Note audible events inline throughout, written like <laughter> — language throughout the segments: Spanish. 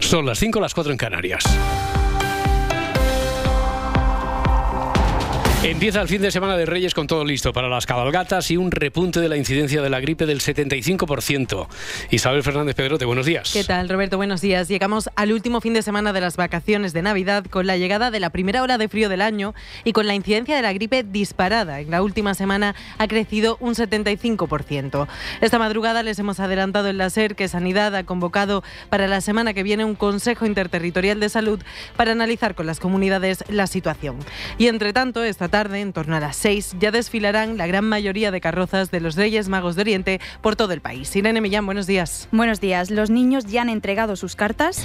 Son las 5, las 4 en Canarias. Empieza el fin de semana de Reyes con todo listo para las cabalgatas y un repunte de la incidencia de la gripe del 75%. Isabel Fernández Pedrote, buenos días. ¿Qué tal, Roberto? Buenos días. Llegamos al último fin de semana de las vacaciones de Navidad con la llegada de la primera ola de frío del año y con la incidencia de la gripe disparada. En la última semana ha crecido un 75%. Esta madrugada les hemos adelantado en la SER que Sanidad ha convocado para la semana que viene un Consejo Interterritorial de Salud para analizar con las comunidades la situación. Y entre tanto, esta tarde, en torno a las 6, ya desfilarán la gran mayoría de carrozas de los Reyes Magos de Oriente por todo el país. Irene Millán, buenos días. Buenos días. Los niños ya han entregado sus cartas.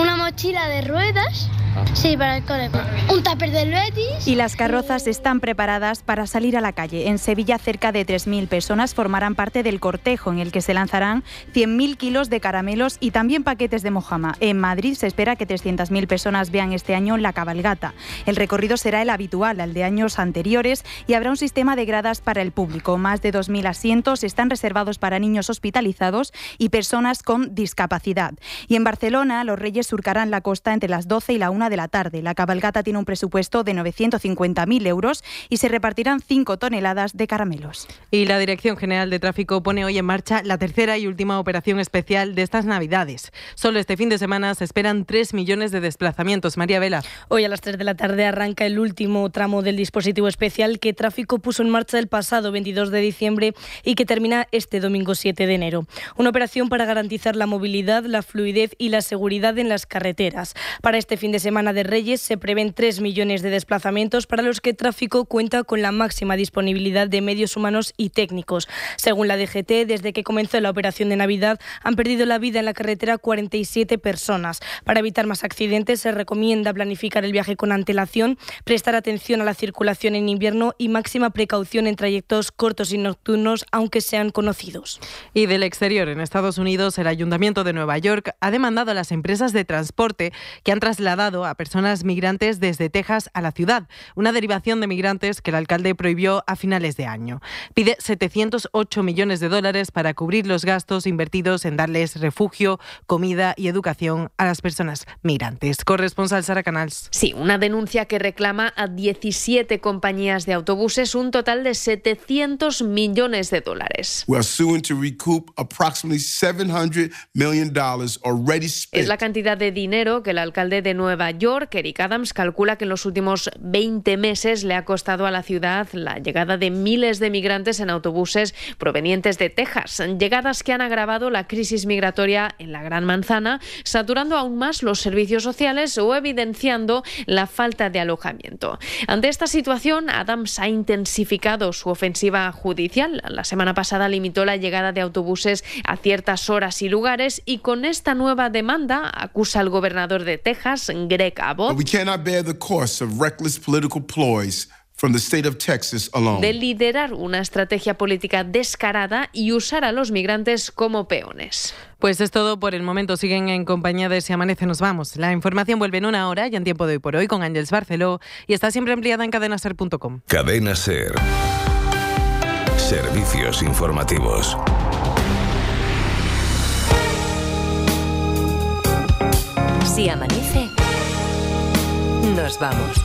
Una mochila de ruedas. Sí, para el cole. Un tupper del Betis. Y las carrozas están preparadas para salir a la calle. En Sevilla, cerca de 3.000 personas formarán parte del cortejo en el que se lanzarán 100.000 kilos de caramelos y también paquetes de mojama. En Madrid se espera que 300.000 personas vean este año la cabalgata. El recorrido será el habitual, al de años anteriores, y habrá un sistema de gradas para el público. Más de 2.000 asientos están reservados para niños hospitalizados y personas con discapacidad. Y en Barcelona, los Reyes surcarán la costa entre las 12 y la 1 de la tarde. La cabalgata tiene un presupuesto de 950.000 euros y se repartirán 5 toneladas de caramelos. Y la Dirección General de Tráfico pone hoy en marcha la tercera y última operación especial de estas Navidades. Solo este fin de semana se esperan 3 millones de desplazamientos. María Vela. Hoy a las 3 de la tarde arranca el último tramo del dispositivo especial que Tráfico puso en marcha el pasado 22 de diciembre y que termina este domingo 7 de enero. Una operación para garantizar la movilidad, la fluidez y la seguridad en las carreteras. Para este fin de semana de Reyes se prevén 3 millones de desplazamientos para los que Tráfico cuenta con la máxima disponibilidad de medios humanos y técnicos. Según la DGT, desde que comenzó la operación de Navidad han perdido la vida en la carretera 47 personas. Para evitar más accidentes se recomienda planificar el viaje con antelación, prestar atención a la circulación en invierno y máxima precaución en trayectos cortos y nocturnos, aunque sean conocidos. Y del exterior, en Estados Unidos, el Ayuntamiento de Nueva York ha demandado a las empresas de transporte que han trasladado a personas migrantes desde Texas a la ciudad, una derivación de migrantes que el alcalde prohibió a finales de año. Pide 708 millones de dólares para cubrir los gastos invertidos en darles refugio, comida y educación a las personas migrantes. Corresponsal Sara Canals. Sí, una denuncia que reclama a 17 compañías de autobuses un total de 700 millones de dólares. Es la cantidad de dinero que el alcalde de Nueva York, Eric Adams, calcula que en los últimos 20 meses le ha costado a la ciudad la llegada de miles de migrantes en autobuses provenientes de Texas. Llegadas que han agravado la crisis migratoria en la Gran Manzana, saturando aún más los servicios sociales o evidenciando la falta de alojamiento. Ante esta situación, Adams ha intensificado su ofensiva judicial. La semana pasada limitó la llegada de autobuses a ciertas horas y lugares y con esta nueva demanda acusa al gobernador de Texas, Greg Abbott, de liderar una estrategia política descarada y usar a los migrantes como peones. Pues es todo por el momento. Siguen en compañía de Si Amanece Nos Vamos. La información vuelve en una hora y en tiempo de hoy por hoy con Ángels Barceló y está siempre empleada en cadenaser.com. Cadena Ser. Servicios informativos. Si amanece, nos vamos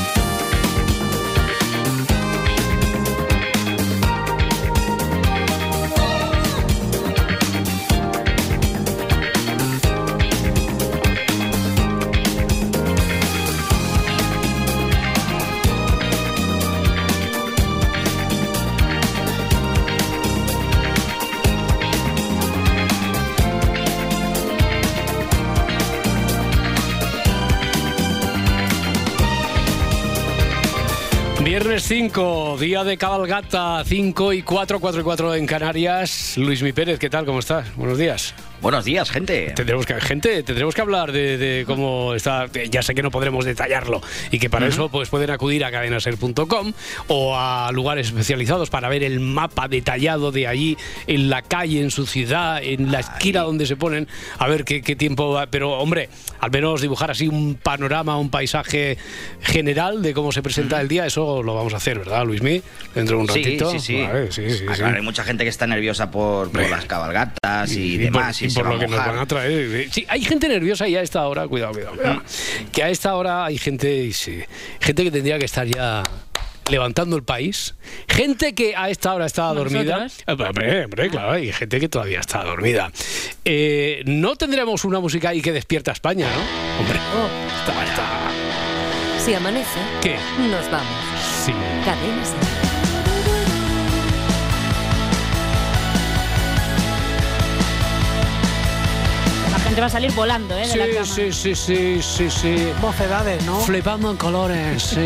5, día de cabalgata, 5 y 4, 4 y 4 en Canarias. Luis Mi Pérez, ¿qué tal? ¿Cómo estás? Buenos días. Buenos días, gente. Tendremos que, gente, tendremos que hablar de, de cómo está. Ya sé que no podremos detallarlo y que para eso pues pueden acudir a cadenaser.com o a lugares especializados para ver el mapa detallado de allí, en la calle, en su ciudad, en la esquina donde se ponen, a ver qué, qué tiempo va. Pero, hombre, al menos dibujar así un panorama, un paisaje general de cómo se presenta el día, eso lo vamos a hacer, ¿verdad, Luismi? Dentro de un Sí, ratito. sí, sí. Vale, sí, sí, Ah, sí. claro, hay mucha gente que está nerviosa por, por las cabalgatas y, demás. por, y por lo que nos van a traer. Sí, hay gente nerviosa y a esta hora, cuidado, cuidado, cuidado. Que a esta hora hay gente, gente que tendría que estar ya levantando el país. Gente que a esta hora Como dormida. Eh, Hombre, hombre, claro, hay gente que todavía está dormida. Eh, no tendremos una música ahí que despierta a España, ¿no? Hombre, está, está. Si amanece, ¿Qué? nos vamos. Sí. Cadena Ser. La gente va a salir volando, ¿eh? De Sí, la cama. sí, sí, sí, sí, sí. Mocedades, ¿no? Flipando en colores, sí.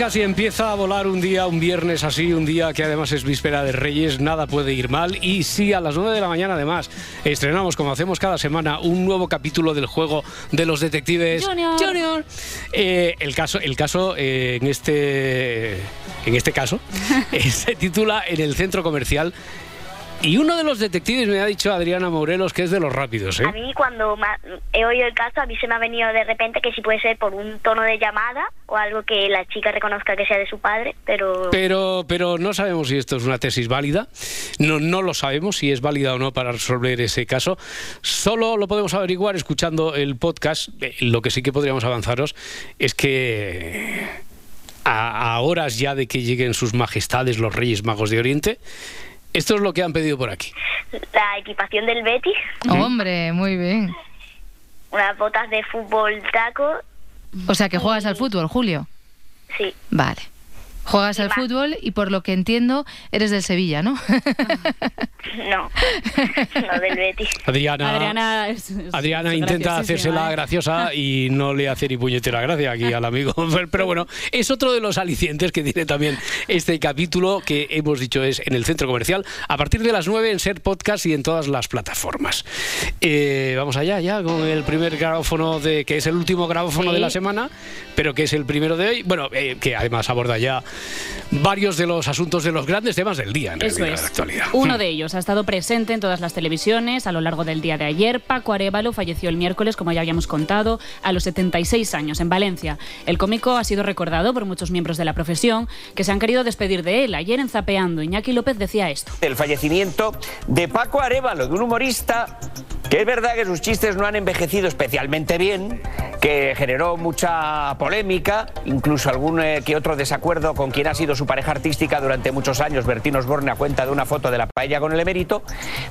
Atrás. Si arrancas y empieza a volar un día, un viernes así, un día que además es víspera de Reyes, nada puede ir mal. Y si a las 9 de la mañana además estrenamos, como hacemos cada semana, un nuevo capítulo del juego de los detectives Junior. Eh, el caso, el caso eh, en este en este caso <laughs> eh, se titula En el centro comercial. Y uno de los detectives me ha dicho Adriana Morelos que es de los rápidos, ¿eh? A mí cuando he oído el caso, a mí se me ha venido de repente que si puede ser por un tono de llamada o algo que la chica reconozca que sea de su padre, pero... Pero, pero no sabemos si esto es una tesis válida. No, no lo sabemos si es válida o no para resolver ese caso. Solo lo podemos averiguar escuchando el podcast. Eh, Lo que sí que podríamos avanzaros es que a, a horas ya de que lleguen sus majestades los Reyes Magos de Oriente, esto es lo que han pedido por aquí. La equipación del Betis, Hombre, muy bien. unas botas de fútbol taco, O sea que juegas al fútbol, Julio. sí. Vale. Juegas al fútbol y por lo que entiendo eres del Sevilla, ¿no? <laughs> No, <laughs> no del Betis. Adriana, Adriana es- es- Adriana es intenta hacérsela ¿eh? graciosa y no le hace ni puñetera gracia aquí al amigo. <laughs> Pero bueno, es otro de los alicientes que tiene también este capítulo que hemos dicho es en el centro comercial a partir de las 9 en Ser Podcast y en todas las plataformas. Eh, vamos allá ya con el primer grabófono de que es el último grabófono Sí. de la semana, pero que es el primero de hoy. Bueno, eh, que además aborda ya varios de los asuntos de los grandes temas del día en Eso realidad, de es. la actualidad. Uno de ellos ha estado presente en todas las televisiones a lo largo del día de ayer. Paco Arevalo falleció el miércoles, como ya habíamos contado, a los 76 años en Valencia. El cómico ha sido recordado por muchos miembros de la profesión que se han querido despedir de él. Ayer en Zapeando, Iñaki López decía esto. El fallecimiento de Paco Arevalo, de un humorista que es verdad que sus chistes no han envejecido especialmente bien, que generó mucha polémica, incluso algún eh, que otro desacuerdo con quien ha sido su pareja artística durante muchos años, Bertín Osborne, a cuenta de una foto de la paella con el emérito,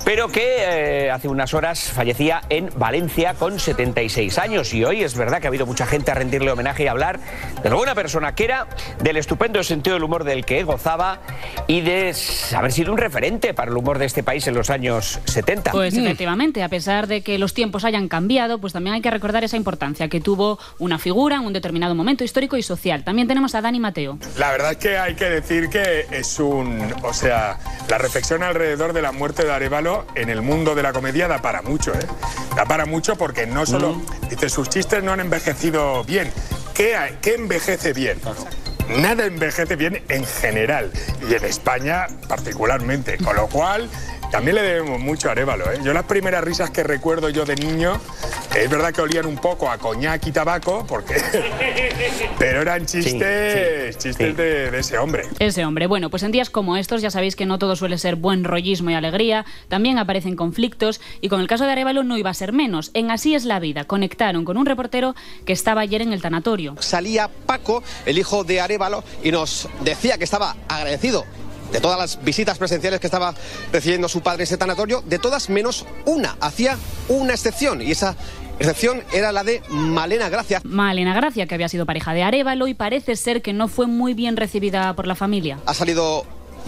pero que eh, hace unas horas fallecía en Valencia con 76 años. Y hoy es verdad que ha habido mucha gente a rendirle homenaje y a hablar de lo buena persona que era, del estupendo sentido del humor del que gozaba y de haber sido un referente para el humor de este país en los años 70. Pues Mm. efectivamente, a pesar de que los tiempos hayan cambiado, pues también hay que recordar esa importancia que tuvo una figura en un determinado momento histórico y social. También tenemos a Dani Mateo. La verdad es que hay que decir que es un. O sea, la reflexión alrededor de la muerte de Arevalo en el mundo de la comedia da para mucho, ¿eh? Da para mucho porque no solo. Dice, sus chistes no han envejecido bien. ¿Qué, qué envejece bien? Nada envejece bien en general y en España particularmente. Con lo cual. También le debemos mucho a Arevalo. ¿eh? Yo las primeras risas que recuerdo yo de niño, es verdad que olían un poco a coñac y tabaco, porque <laughs> pero eran chistes, chistes De, de ese hombre. Ese hombre. Bueno, pues en días como estos ya sabéis que no todo suele ser buen rollismo y alegría, también aparecen conflictos y con el caso de Arevalo no iba a ser menos. En Así es la vida conectaron con un reportero que estaba ayer en el tanatorio. salía Paco, el hijo de Arevalo, y nos decía que estaba agradecido de todas las visitas presenciales que estaba recibiendo su padre en ese tanatorio, de todas menos una. Hacía una excepción, y esa excepción era la de Malena Gracia. Malena Gracia, que había sido pareja de Arevalo y parece ser que no fue muy bien recibida por la familia. Ha salido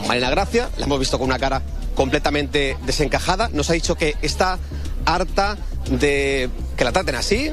Malena Gracia, la hemos visto con una cara completamente desencajada, nos ha dicho que está harta de que la traten así.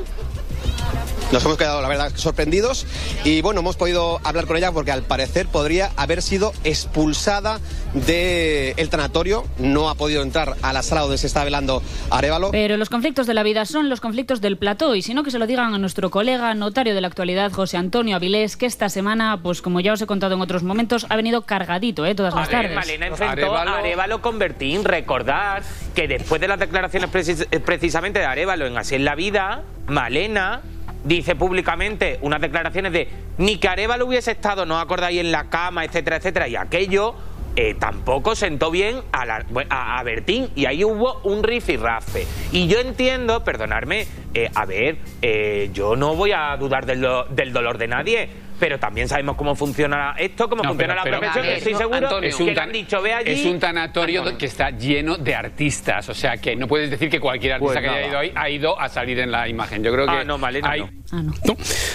Nos hemos quedado, la verdad, sorprendidos y bueno, hemos podido hablar con ella porque al parecer podría haber sido expulsada del tanatorio. No ha podido entrar a la sala donde se está velando Arevalo. Pero los conflictos de la vida son los conflictos del plató y si no que se lo digan a nuestro colega notario de la actualidad, José Antonio Avilés, que esta semana, pues como ya os he contado en otros momentos, ha venido cargadito, ¿eh? Todas las tardes. Malena enfrentó a Arevalo con Bertín. Recordad que después de las declaraciones precis- precisamente de Arevalo en Así es la vida, Malena dice públicamente unas declaraciones de ni que Arevalo hubiese estado, no acordáis, en la cama, etcétera, etcétera, y aquello eh, tampoco sentó bien a, la- a, Bertín. Y ahí hubo un rifirrafe. Y yo entiendo, perdonadme, eh, a ver, eh, yo no voy a dudar del, del dolor de nadie, pero también sabemos cómo funciona esto, cómo No, funciona pero- la pero- profesión, que estoy seguro Antonio, que le han dicho, ve allí. Es un tanatorio que está lleno de artistas. O sea, que no puedes decir que cualquier artista Pues que haya ido ahí ha ido a salir en la imagen. Yo creo que Ah, no, Malena hay- no.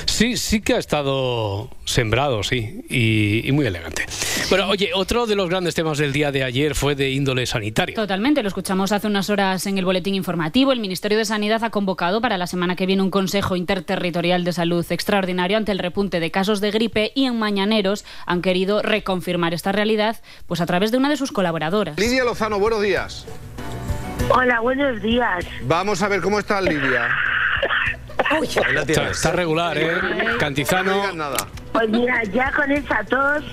Sí, sí que ha estado sembrado, sí, y, y muy elegante. Bueno, oye, otro de los grandes temas del día de ayer fue de índole sanitaria. Totalmente, lo escuchamos hace unas horas en el boletín informativo. El Ministerio de Sanidad ha convocado para la semana que viene un Consejo Interterritorial de Salud extraordinario ante el repunte de casos de gripe y en Mañaneros han querido reconfirmar esta realidad pues a través de una de sus colaboradoras. Lidia Lozano, buenos días. Hola, buenos días. Vamos a ver cómo está Lidia. Está, está regular, ¿eh? Cantizano. Pues mira, ya con esa tos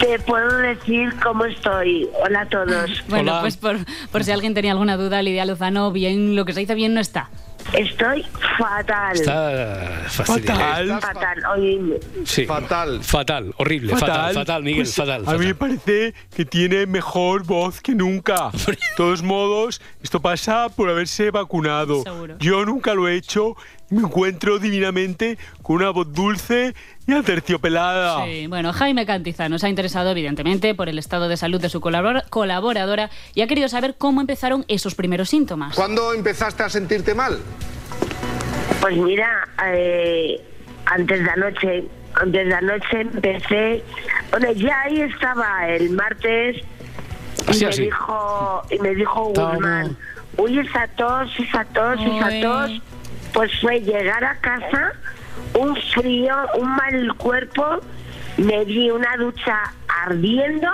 te puedo decir cómo estoy. Hola a todos. Bueno, pues por, por si alguien tenía alguna duda, Lidia Lozano, bien, lo que se dice bien no está. Estoy fatal. Está fastidiado. Fatal. Oye, Sí. Fatal. Fatal, horrible, fatal, fatal, Miguel, Pues, fatal. A mí me parece que tiene mejor voz que nunca. De todos modos, esto pasa por haberse vacunado. Seguro. Yo nunca lo he hecho me encuentro divinamente con una voz dulce y aterciopelada. Sí, bueno, Jaime Cantizano se ha interesado evidentemente por el estado de salud de su colabor- colaboradora y ha querido saber cómo empezaron esos primeros síntomas. ¿Cuándo empezaste a sentirte mal? pues mira, eh, antes de anoche, antes de anoche empecé. Bueno, ya ahí estaba el martes y me así. dijo y me dijo Guzmán, uy esa tos, esa tos, esa tos. Pues fue llegar a casa, un frío, un mal cuerpo, me di una ducha ardiendo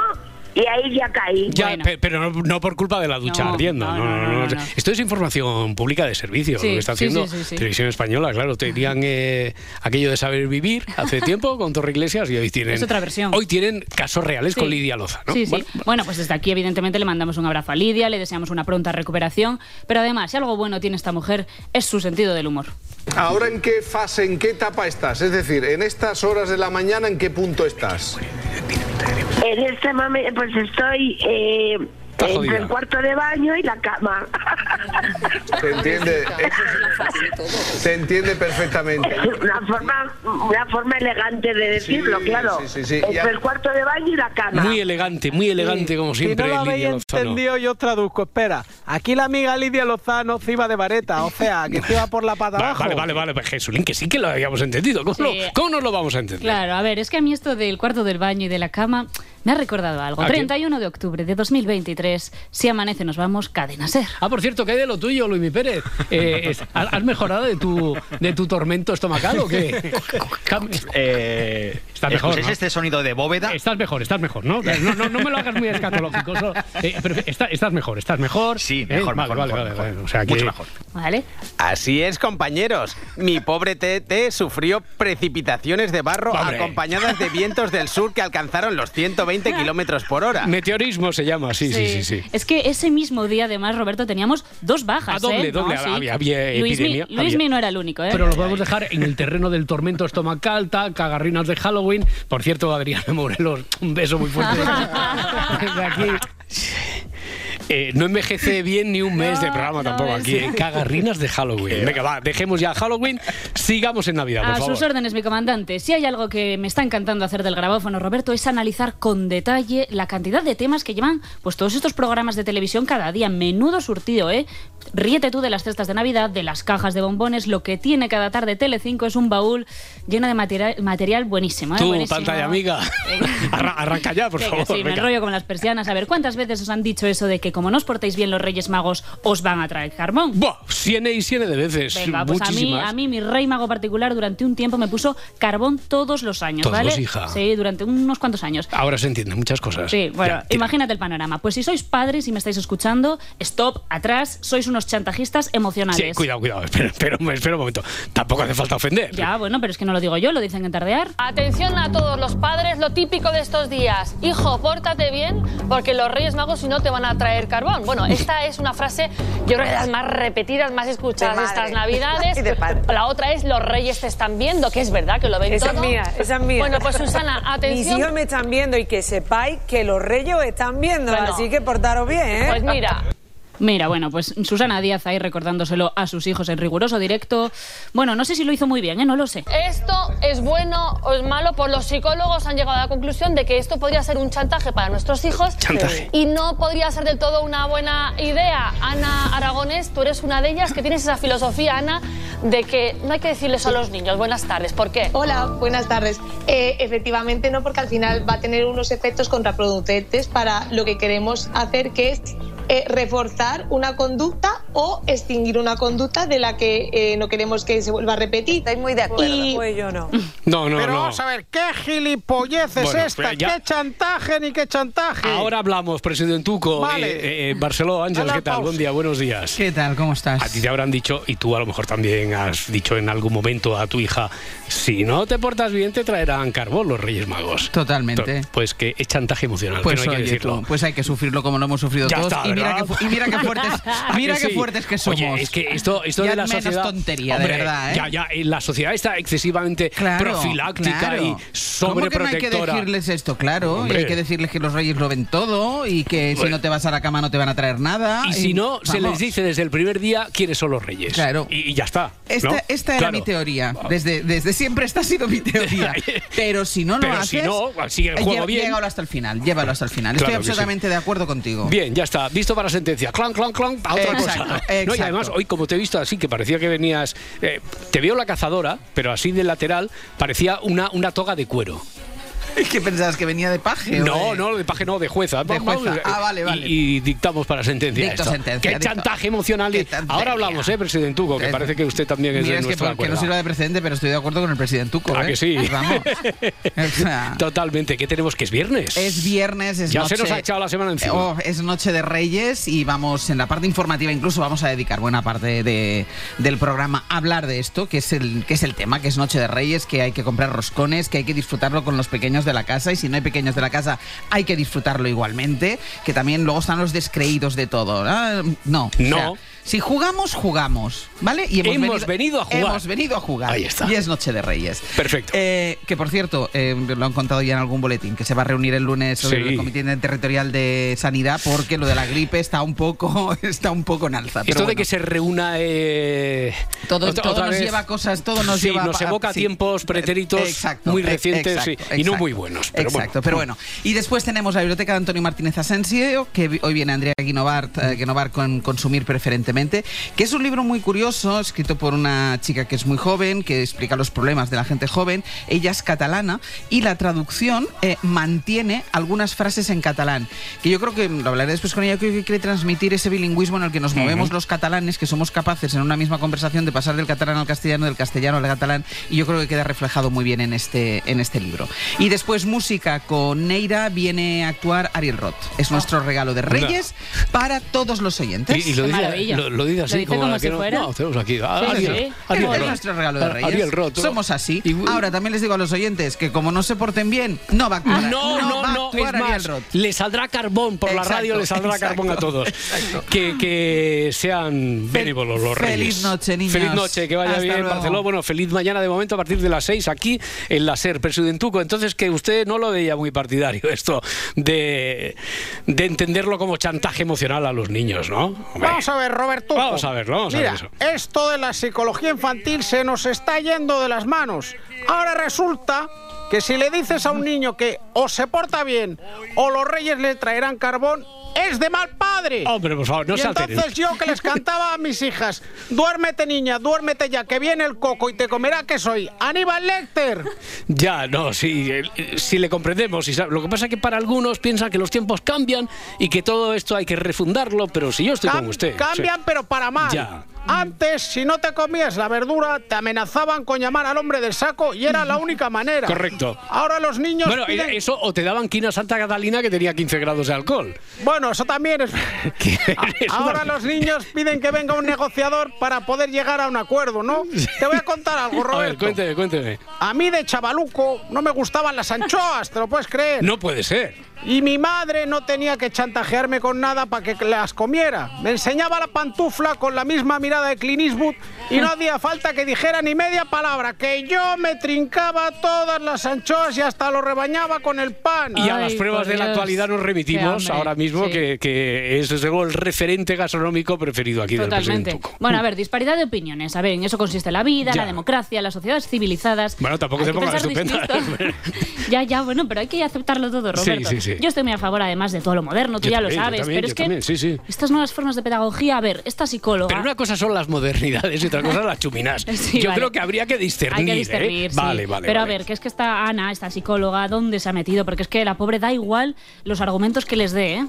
y ahí ya caí. Ya, pe- pero no, no por culpa de la ducha No, ardiendo. no. Esto es información pública de servicio, Sí, lo que está haciendo sí, sí, sí. Televisión Española. Claro, tenían eh, aquello de saber vivir hace <laughs> tiempo con Torre Iglesias y hoy tienen. Es otra versión. Hoy tienen casos reales con Lidia Loza, ¿no? Sí, sí. Bueno, Bueno, pues desde aquí, evidentemente, le mandamos un abrazo a Lidia, le deseamos una pronta recuperación. Pero además, si algo bueno tiene esta mujer, es su sentido del humor. ¿Ahora en qué fase, en qué etapa estás? Es decir, en estas horas de la mañana, ¿en qué punto estás? En este momento, pues estoy eh, entre jodida. el cuarto de baño y la cama. Se entiende, <laughs> se entiende perfectamente. una forma una forma elegante de decirlo, Sí, claro. sí, sí, sí. Entre Ya- el cuarto de baño y la cama. Muy elegante, muy elegante, como siempre, si no lo habéis Lidia Lozano. entendido, yo os traduzco. Espera, aquí la amiga Lidia Lozano se iba de vareta, o sea, que se iba por la pata abajo. Vale, vale, vale, pues Jesulín, que sí que lo habíamos entendido. ¿Cómo, no, cómo no lo vamos a entender? Claro, a ver, es que a mí esto del cuarto del baño y de la cama me ha recordado algo. ¿A qué? 31 de octubre de 2023, si amanece nos vamos, cadena ser. Ah, por cierto, ¿qué hay de lo tuyo, Luis Pérez? Eh, es- ¿has mejorado de tu, de tu tormento estomacal o qué? <laughs> Eh, Estás mejor, ¿escucháis ¿no? este sonido de bóveda? Estás mejor, estás mejor, ¿no? No, no, no me lo hagas muy escatológico. solo- eh, pero está- estás mejor, estás mejor. Sí, Eh, mejor, vale, mejor, vale, mejor, vale, mejor. vale. O sea que- Mucho mejor. ¿Vale? Así es, compañeros. Mi pobre Tete sufrió precipitaciones de barro acompañadas de vientos del sur que alcanzaron los 120 kilómetros por hora. Meteorismo se llama, sí, sí, sí. sí. Es que ese mismo día, además, Roberto, teníamos dos bajas. Ah, doble, ¿eh? doble, No, había- había Luismi- epidemia, Luismi había. no era el único, ¿eh? Pero lo podemos dejar en el terreno del tormento estomacal, cagarrinas de Halloween. Por cierto, Adriana Morelos, un beso muy fuerte <laughs> desde aquí. Eh, no envejece bien ni un mes de programa tampoco aquí. eh. Cagarrinas de Halloween. Venga, va, dejemos ya Halloween, sigamos en Navidad, por A favor. sus órdenes, mi comandante. Si hay algo que me está encantando hacer del grabófono, Roberto, es analizar con detalle la cantidad de temas que llevan pues todos estos programas de televisión cada día. Menudo surtido, ¿eh? Ríete tú de las cestas de Navidad, de las cajas de bombones. Lo que tiene cada tarde Telecinco es un baúl lleno de material, material buenísimo, ¿eh? Tú, Buenísimo. pantalla amiga, Arra- arranca ya, por favor. sí, me venga. enrollo con las persianas. A ver, ¿cuántas veces os han dicho eso de que como no os portéis bien los Reyes Magos, os van a traer carbón? Buah, siene y siene de veces. Venga, pues a mí, muchísimas. a mí mi rey mago particular durante un tiempo me puso carbón todos los años, Todos, ¿vale? hija. Sí, durante unos cuantos años. Ahora se entienden muchas cosas. Sí, bueno, Ya, imagínate el panorama. Pues si sois padres y me estáis escuchando, stop, atrás, sois unos chantajistas emocionales. Sí, cuidado, cuidado. Espera, espera, un- espera un momento. Tampoco hace falta ofender. Ya, bueno, pero es que no lo digo yo, lo dicen en Tardear. Atención a todos los padres, lo típico de estos días. Hijo, pórtate bien porque los Reyes Magos si no te van a traer carbón. Bueno, esta es una frase, yo creo que de las más repetidas, más escuchadas estas Navidades. <laughs> Y de padre. La otra es los Reyes te están viendo, que es verdad que lo ven Esa todo. es mía, esa es mía. Bueno, pues <laughs> Susana, atención. Mis hijos me están viendo y que sepáis que los reyes os están viendo, Bueno. así que portaros bien, ¿eh? Pues mira, Mira, bueno, pues Susana Díaz ahí recordándoselo a sus hijos en riguroso directo. Bueno, no sé si lo hizo muy bien, ¿eh? No lo sé. Esto es bueno o es malo, pues los psicólogos han llegado a la conclusión de que esto podría ser un chantaje para nuestros hijos Chantaje. y no podría ser del todo una buena idea. Ana Aragones, tú eres una de ellas que tienes esa filosofía, Ana, de que no hay que decirles a los niños buenas tardes. ¿Por qué? Hola, buenas tardes. Eh, efectivamente no, porque al final va a tener unos efectos contraproducentes para lo que queremos hacer, que es eh, reforzar una conducta o extinguir una conducta de la que eh, no queremos que se vuelva a repetir. Estoy muy de acuerdo. Pues yo no. No, no, Pero no. vamos a ver, ¿qué gilipollez es Bueno, esta? ya- ¿Qué chantaje ni qué chantaje? Ahora hablamos, presidentuco. Vale. Eh, eh, Barceló, Ángel, ¿qué tal? pausa. Buen día, buenos días. ¿Qué tal? ¿Cómo estás? A ti te habrán dicho, y tú a lo mejor también has dicho en algún momento a tu hija, si no te portas bien te traerán carbón los Reyes Magos. Totalmente. To- Pues que es chantaje emocional, Pues que no hay que decirlo. tú, pues hay que sufrirlo como lo hemos sufrido Ya todos. está, y, mira que, y mira qué fuertes, ¿A <laughs> mira que qué sí? fuertes que somos. Oye, es que esto, esto Ya de la menos sociedad. tontería, de Hombre, verdad, ¿eh? Ya, ya, eh, la sociedad está excesivamente Claro, profiláctica claro. y ¿Cómo que no hay que sobreprotectora. decirles esto? Claro, y hay que decirles que los reyes lo ven todo y que si no te vas a la cama no te van a traer nada. Y si no, se les dice desde el primer día quiénes son los reyes. Claro. Y, y ya está. Esta, ¿no? esta era Claro. mi teoría. Desde, desde siempre esta ha sido mi teoría. <laughs> Pero si no lo Pero haces. si no, sigue el juego lle- bien. Llégalo hasta el final. Llévalo hasta el final. Estoy que sí. absolutamente de acuerdo contigo. Bien, ya está. Listo para sentencia. Clan, clan, clan. A otra Exacto, cosa. <laughs> No, y además, hoy, como te he visto así, que parecía que venías. eh, te veo la cazadora, pero así de lateral, parecía una, una toga de cuero. <laughs> ¿Qué pensabas? ¿Que venía de paje? No, no, de paje no, de jueza. De jueza. Ah, vale, vale. Y, dictamos para sentencia Dicto esto. sentencia, Qué dicto. chantaje emocional. Ahora hablamos, ¿eh, presidente Hugo? Que parece que usted también es Mira, de es que, nuestra por- que no sirva de precedente, pero estoy de acuerdo con el presidente Tuco. ¿A ¿eh? que sí? Vamos. <laughs> Sea, Totalmente. ¿Qué tenemos? Que es viernes. Es viernes, es Ya noche. se nos ha echado la semana encima. Oh, es noche de Reyes y vamos en la parte informativa, incluso vamos a dedicar buena parte de- del programa a hablar de esto, que es el que es el tema, que es Noche de Reyes, que hay que comprar roscones, que hay que disfrutarlo con los pequeños de la casa y si no hay pequeños de la casa hay que disfrutarlo igualmente, que también luego están los descreídos de todo. No, No. Si jugamos, jugamos, ¿vale? Y Hemos venido a jugar. Hemos venido a jugar. Ahí está. Y es Noche de Reyes. Perfecto. Eh, que por cierto, eh, lo han contado ya en algún boletín, que se va a reunir el lunes Sí. el Comité Territorial de Sanidad porque lo de la gripe está un poco, <laughs> está un poco en alza. pero Esto de que se reúna. eh, Todo, todo otra nos vez. lleva a cosas, todo nos Sí, lleva nos a- evoca sí. tiempos pretéritos Exacto, muy e- recientes exacto, y no muy buenos. Pero Exacto, bueno. pero bueno. Y después tenemos la biblioteca de Antonio Martínez Asensio, que hoy viene Andrea Guinovart, eh, Guinovart con Consumir Preferentemente, que es un libro muy curioso, escrito por una chica que es muy joven, que explica los problemas de la gente joven. Ella es catalana y la traducción eh, mantiene algunas frases en catalán, que yo creo que lo hablaré después con ella, creo que quiere transmitir ese bilingüismo en el que nos movemos los catalanes, que somos capaces en una misma conversación de pasar del catalán al castellano, del castellano al catalán, y yo creo que queda reflejado muy bien en este, en este libro. Y después música con Neira viene a actuar Ariel Roth. Es nuestro regalo de Reyes para todos los oyentes. Y, y lo, dice, lo, lo dice así, como, la que no- no, tenemos aquí. a- Sí, Ariel, sí. Ariel es Roth. nuestro regalo de A- Reyes. Ariel Roth. Somos así. Ahora también les digo a los oyentes que como no se porten bien, no va a actuar. No, no, no, actuar es Ariel más, le saldrá carbón por la radio, le saldrá exacto, carbón a todos. Que, que sean benévolos los feliz reyes. noche, niños. Feliz noche, que vaya Hasta bien, luego. Barcelona. Bueno, feliz mañana de momento a partir de las 6 aquí en la SER Presidentuco. Entonces, que usted no lo veía muy partidario <laughs> esto de, de entenderlo como chantaje emocional a los niños, ¿no? Hombre. Vamos a ver, Roberto. Vamos a verlo, vamos a Mira, ver eso. esto de la psicología infantil se nos está yendo de las manos. Ahora resulta que si le dices a un niño que o se porta bien o los reyes le traerán carbón, es de mal padre. Hombre, por favor, no y se entonces yo que les cantaba a mis hijas, duérmete niña, duérmete ya, que viene el coco y te comerá que soy. Aníbal Lecter. Ya, no, sí, eh, sí le comprendemos. Lo que pasa es que para algunos piensan que los tiempos cambian y que todo esto hay que refundarlo, pero si yo estoy Cam- con usted. Cambian, sí. pero para mal. Ya. Antes, si no te comías la verdura, te amenazaban con llamar al hombre del saco y era la única manera. Correcto. Ahora los niños. Bueno, piden- eso o te daban quina Santa Catalina que tenía 15 grados de alcohol. Bueno, eso también es. <laughs> Ahora los niños piden que venga un negociador para poder llegar a un acuerdo, ¿no? <laughs> Te voy a contar algo, A ver, Roberto. cuénteme, cuénteme. A mí de chavaluco no me gustaban las anchoas, ¿te lo puedes creer? No puede ser. Y mi madre no tenía que chantajearme con nada para que las comiera. Me enseñaba la pantufla con la misma mirada de Clint Eastwood y no hacía falta que dijera ni media palabra, que yo me trincaba todas las anchoas y hasta lo rebañaba con el pan. Y a las pruebas de la actualidad nos remitimos ahora mismo, que, que es luego el referente gastronómico preferido aquí del Totalmente. presidente. Bueno, a ver, disparidad de opiniones. A ver, en eso consiste la vida, Ya. la democracia, las sociedades civilizadas. Bueno, tampoco Hay pongas pensar estupenda. <laughs> Ya, ya, bueno, pero hay que aceptarlo todo, Sí, Roberto. sí, sí. Yo estoy muy a favor, además, de todo lo moderno, tú Yo ya también, lo sabes. también, pero es que también, sí, sí. estas nuevas formas de pedagogía, a ver, esta psicóloga. Pero una cosa son las modernidades y otra cosa las chuminas. <laughs> Sí, Yo vale. creo que habría que discernir. Hay que ¿eh? discernir, sí. Vale, vale. Pero vale. a ver, que es que esta Ana, esta psicóloga, ¿dónde se ha metido? Porque es que la pobre da igual los argumentos que les dé, ¿eh?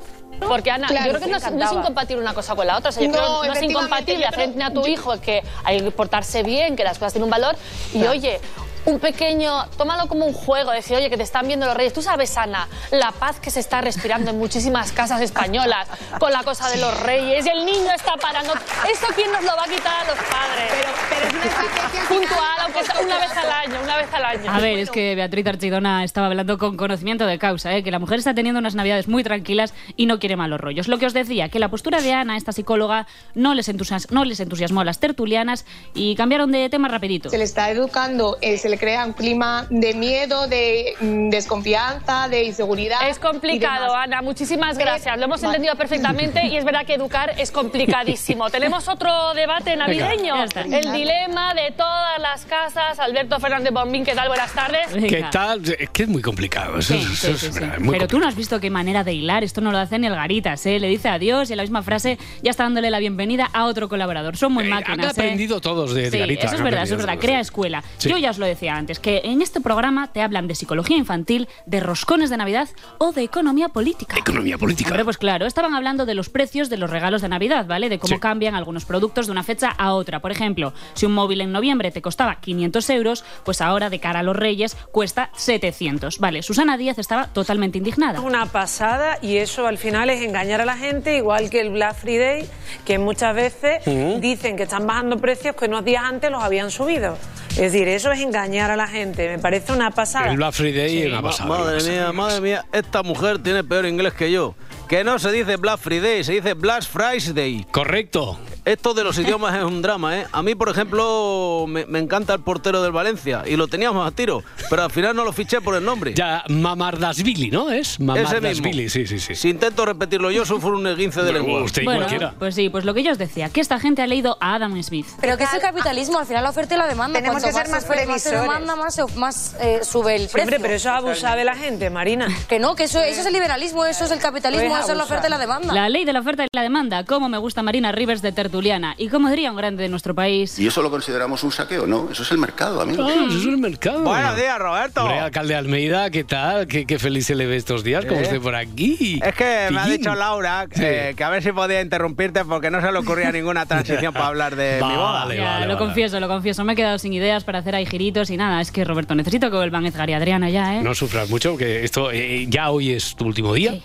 Porque Ana, Claro, yo creo que no es, no es encantaba. incompatible una cosa con la otra. O sea, yo No, creo que no es incompatible hacer a tu hijo que hay que portarse bien, que las cosas tienen un valor. Y Claro. oye, un pequeño, tómalo como un juego, decir, oye, que te están viendo los reyes. Tú sabes, Ana, la paz que se está respirando en muchísimas casas españolas con la cosa de los reyes y el niño está parando. ¿Eso quién nos lo va a quitar a los padres? Pero, pero es una estrategia puntual, aunque sea una vez al año, una vez al año. A ver, es que Beatriz Archidona estaba hablando con conocimiento de causa, ¿eh? que la mujer está teniendo unas navidades muy tranquilas y no quiere malos rollos. Lo que os decía, que la postura de Ana, esta psicóloga, no les, entusias- no les entusiasmó a las tertulianas y cambiaron de tema rapidito. Se le está educando, eh, se le crea un clima de miedo, de mm, desconfianza, de inseguridad. Es complicado, Ana. Muchísimas gracias. Lo hemos entendido perfectamente y es verdad que educar es complicadísimo. <laughs> Tenemos otro debate navideño. El dilema de todas las casas. Alberto Fernández Bombín, ¿qué tal? Buenas tardes. ¿Qué tal? Es que es muy complicado. Eso, Sí, es- sí, eso sí, es sí. verdad, muy Pero tú no has visto qué manera de hilar. Esto no lo hace ni el Garitas, ¿eh? Le dice adiós y en la misma frase ya está dándole la bienvenida a otro colaborador. Son muy máquinas. Han ¿eh? aprendido todos de, de eso es verdad, eso es verdad. todos. Crea escuela. Sí. Yo ya os lo decía antes, que en este programa te hablan de psicología infantil, de roscones de Navidad o de economía política. Economía política. Hombre, pues claro, estaban hablando de los precios de los regalos de Navidad, ¿vale? De cómo Sí. cambian algunos productos de una fecha a otra. Por ejemplo, si un móvil en noviembre te costaba 500 euros, pues ahora de cara a los Reyes cuesta 700. Vale, Susana Díaz estaba totalmente indignada. Una pasada y eso al final es engañar a la gente, igual que el Black Friday, que muchas veces dicen que están bajando precios que unos días antes los habían subido. Es decir, eso es engañar a la gente, me parece una pasada. El Black Friday es una pasada. Madre una pasada. mía, madre mía, esta mujer tiene peor inglés que yo. Que no se dice Black Friday, se dice Black Friday. Correcto. Esto de los <laughs> idiomas es un drama, ¿eh? A mí, por ejemplo, me, me encanta el portero del Valencia y lo teníamos a tiro, pero al final no lo fiché por el nombre. Ya, Mamardasvili, ¿no? Es Ese Mamardasvili, mismo. sí, sí, sí. Si intento repetirlo yo, sufro un esguince de lengua. Usted y Bueno, cualquiera. pues sí, pues lo que yo os decía, que esta gente ha leído a Adam Smith. Pero que es el capitalismo, al final la oferta y la demanda. Tenemos Cuanto que ser más ofrece- más se previsores. demanda, más, se- más eh, sube el precio. Hombre, pero eso es abusar de la gente, Marina. Que no, que eso, eso es el liberalismo, eso es el capitalismo, Pues eso es la oferta y la demanda. La ley de la oferta y la demanda. Cómo me gusta Marina Rivers de Tertuliana. Y como diría un grande de nuestro país. ¿Y eso lo consideramos un saqueo? No, eso es el mercado, amigo. Ah, eso es el mercado. Buenos días, Roberto. Hombre, alcalde Almeida, ¿qué tal? ¿Qué, qué feliz se le ve estos días? ¿Cómo Eh. esté por aquí? Es que me ha dicho Laura eh, que a ver si podía interrumpirte porque no se le ocurría ninguna transición <laughs> para hablar de mi boda. Vale, Ya, vale, lo vale. confieso, lo confieso. Me he quedado sin ideas para hacer ahí giritos y nada. Es que, Roberto, necesito que vuelvan Edgar y Adriana ya, ¿eh? No sufras mucho, que esto eh, ya hoy es tu último día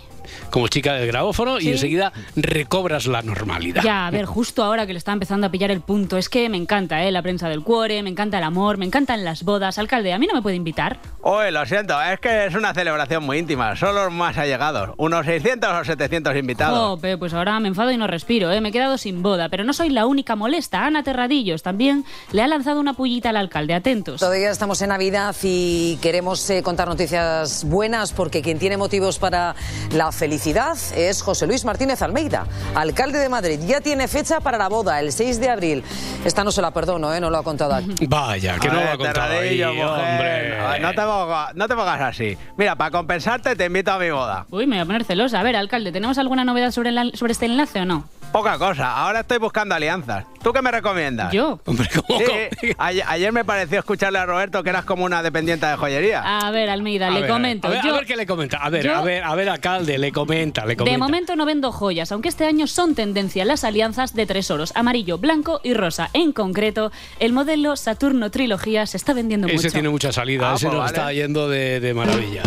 como chica del grabófono y enseguida recobras la normalidad. Ya, a ver, justo ahora que le está empezando a pillar el punto, es que me encanta, ¿eh? La prensa del cuore, me encanta el amor, me encantan las bodas. Alcalde, ¿a mí no me puede invitar? Oye, lo siento, es que es una celebración muy íntima, solo los más allegados, unos 600 o 700 invitados. Jope, pues ahora me enfado y no respiro, ¿eh? Me he quedado sin boda, pero no soy la única molesta. Ana Terradillos también le ha lanzado una pullita al alcalde, atentos. Todavía estamos en Navidad y queremos eh, contar noticias buenas porque quien tiene motivos para la felicidad es José Luis Martínez Almeida, alcalde de Madrid. Ya tiene fecha para la boda, el 6 de abril. Esta no se la perdono, ¿eh? no lo ha contado aquí. <laughs> Vaya, que no lo ha contado ahí, hombre. Ay, No te, pongas, no te pongas así. Mira, para compensarte te invito a mi boda. Uy, me voy a poner celosa. A ver, alcalde, ¿tenemos alguna novedad sobre, sobre este enlace o no? Poca cosa, ahora estoy buscando alianzas. ¿Tú qué me recomiendas? ¿Yo? Hombre, ¿cómo? Sí, <laughs> ayer, ayer me pareció escucharle a Roberto que eras como una dependiente de joyería. A ver, Almeida, A le ver, comento. A ver, a ver qué le comenta. A ver, yo- a ver, a ver, alcalde, le comenta, le comenta. De momento no vendo joyas, aunque este año son tendencia las alianzas de tres oros, amarillo, blanco y rosa. En concreto, el modelo Saturno Trilogía se está vendiendo Ese mucho. tiene mucha salida, Ah, ese pues nos vale. está yendo de, de maravilla.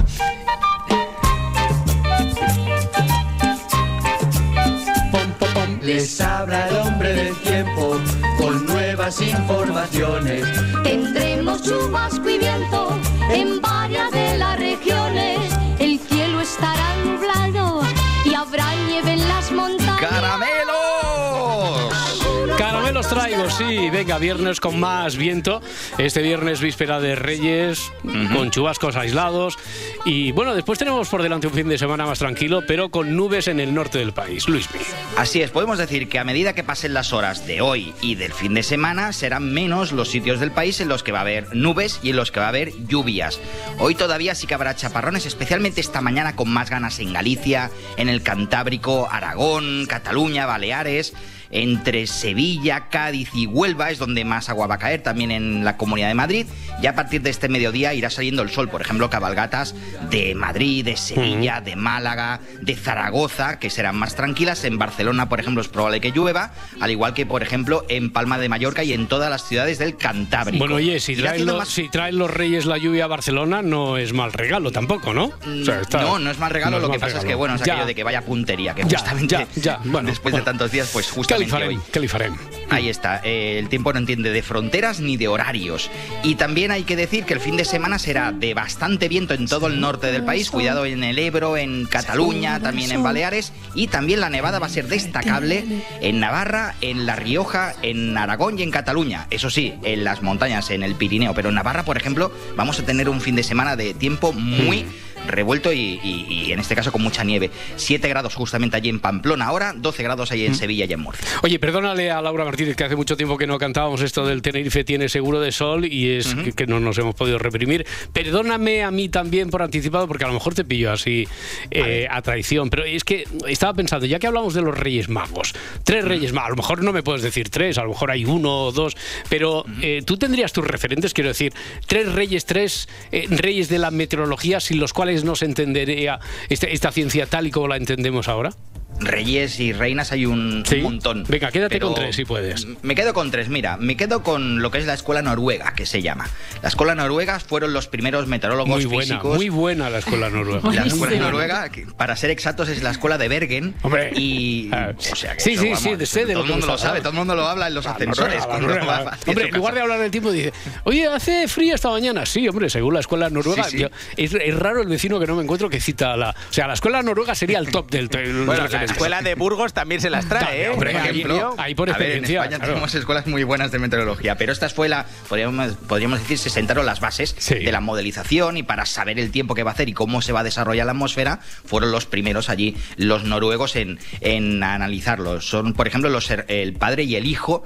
Les habla el hombre del tiempo con nuevas informaciones. Tendremos chubasco y viento en varias de Sí. Venga, viernes con más viento. Este viernes víspera de Reyes, con chubascos aislados. Y bueno, después tenemos por delante un fin de semana más tranquilo, pero con nubes en el norte del país. Luis Así es, podemos decir que a medida que pasen las horas de hoy y del fin de semana, serán menos los sitios del país en los que va a haber nubes y en los que va a haber lluvias. Hoy todavía sí que habrá chaparrones, especialmente esta mañana con más ganas en Galicia, en el Cantábrico, Aragón, Cataluña, Baleares. Entre Sevilla, Cádiz y Huelva es donde más agua va a caer, también en la Comunidad de Madrid. Ya a partir de este mediodía irá saliendo el sol, por ejemplo, cabalgatas de Madrid, de Sevilla, de Málaga, de Zaragoza, que serán más tranquilas. En Barcelona, por ejemplo, es probable que llueva, al igual que, por ejemplo, en Palma de Mallorca y en todas las ciudades del Cantábrico. Bueno, oye, si traen, los, más- si traen los Reyes la lluvia a Barcelona, no es mal regalo tampoco, ¿no? O sea, está- no, no es más regalo, no lo mal que pasa es que, bueno, es Ya. aquello de que vaya puntería, que justamente ya, ya, bueno, <laughs> después de tantos días, pues justamente ¿Qué le farem? hoy. ¿Qué le farem? Ahí está, eh, el tiempo no entiende de fronteras ni de horarios. Y también hay que decir que el fin de semana será de bastante viento en todo el norte del país, cuidado en el Ebro, en Cataluña, también en Baleares, y también la nevada va a ser destacable en Navarra, en La Rioja, en Aragón y en Cataluña. Eso sí, en las montañas, en el Pirineo, pero en Navarra, por ejemplo, vamos a tener un fin de semana de tiempo muy revuelto y, y- y en este caso con mucha nieve. 7 grados justamente allí en Pamplona ahora, 12 grados allí en Sevilla y en Murcia. Oye, perdónale a Laura Martínez que hace mucho tiempo que no cantábamos esto del Tenerife tiene seguro de sol y es que, que no nos hemos podido reprimir. Perdóname a mí también por anticipado porque a lo mejor te pillo así eh, a, traición, pero es que estaba pensando, ya que hablamos de los Reyes Magos, tres Reyes Magos, a lo mejor no me puedes decir tres, a lo mejor hay uno o dos, pero eh, tú tendrías tus referentes, quiero decir, tres Reyes, tres eh, Reyes de la meteorología sin los cuales no se entendería este- esta ciencia tal y como la entendemos ahora. Reyes y reinas hay un, un montón. Venga, quédate Pero con tres si puedes. Me quedo con tres, mira, me quedo con lo que es la escuela noruega, que se llama. La escuela noruega fueron los primeros meteorólogos Muy buena, físicos. muy buena la escuela <laughs> noruega. La escuela noruega, que, para ser exactos, es la escuela de Bergen. Y. O sea que Sí, eso, sí, vamos, sí, sé de todo el mundo lo sabe, todo el mundo lo habla en los ascensores. Hombre, en lugar de hablar del tiempo, dice, oye, hace frío esta mañana. Sí, hombre, según la escuela noruega. Sí, sí. yo- es, es raro el vecino que no me encuentro que cita a la. O sea, la escuela noruega sería el top del, del Bueno, la referente. Escuela de Burgos también se las trae, ¿eh? Por ejemplo, ahí por a ver, en experiencia, España claro. tenemos escuelas muy buenas de meteorología, pero esta escuela, podríamos, podríamos decir, se sentaron las bases de la modelización y para saber el tiempo que va a hacer y cómo se va a desarrollar la atmósfera, fueron los primeros allí, los noruegos, en, en analizarlo. Son, por ejemplo, los, el padre y el hijo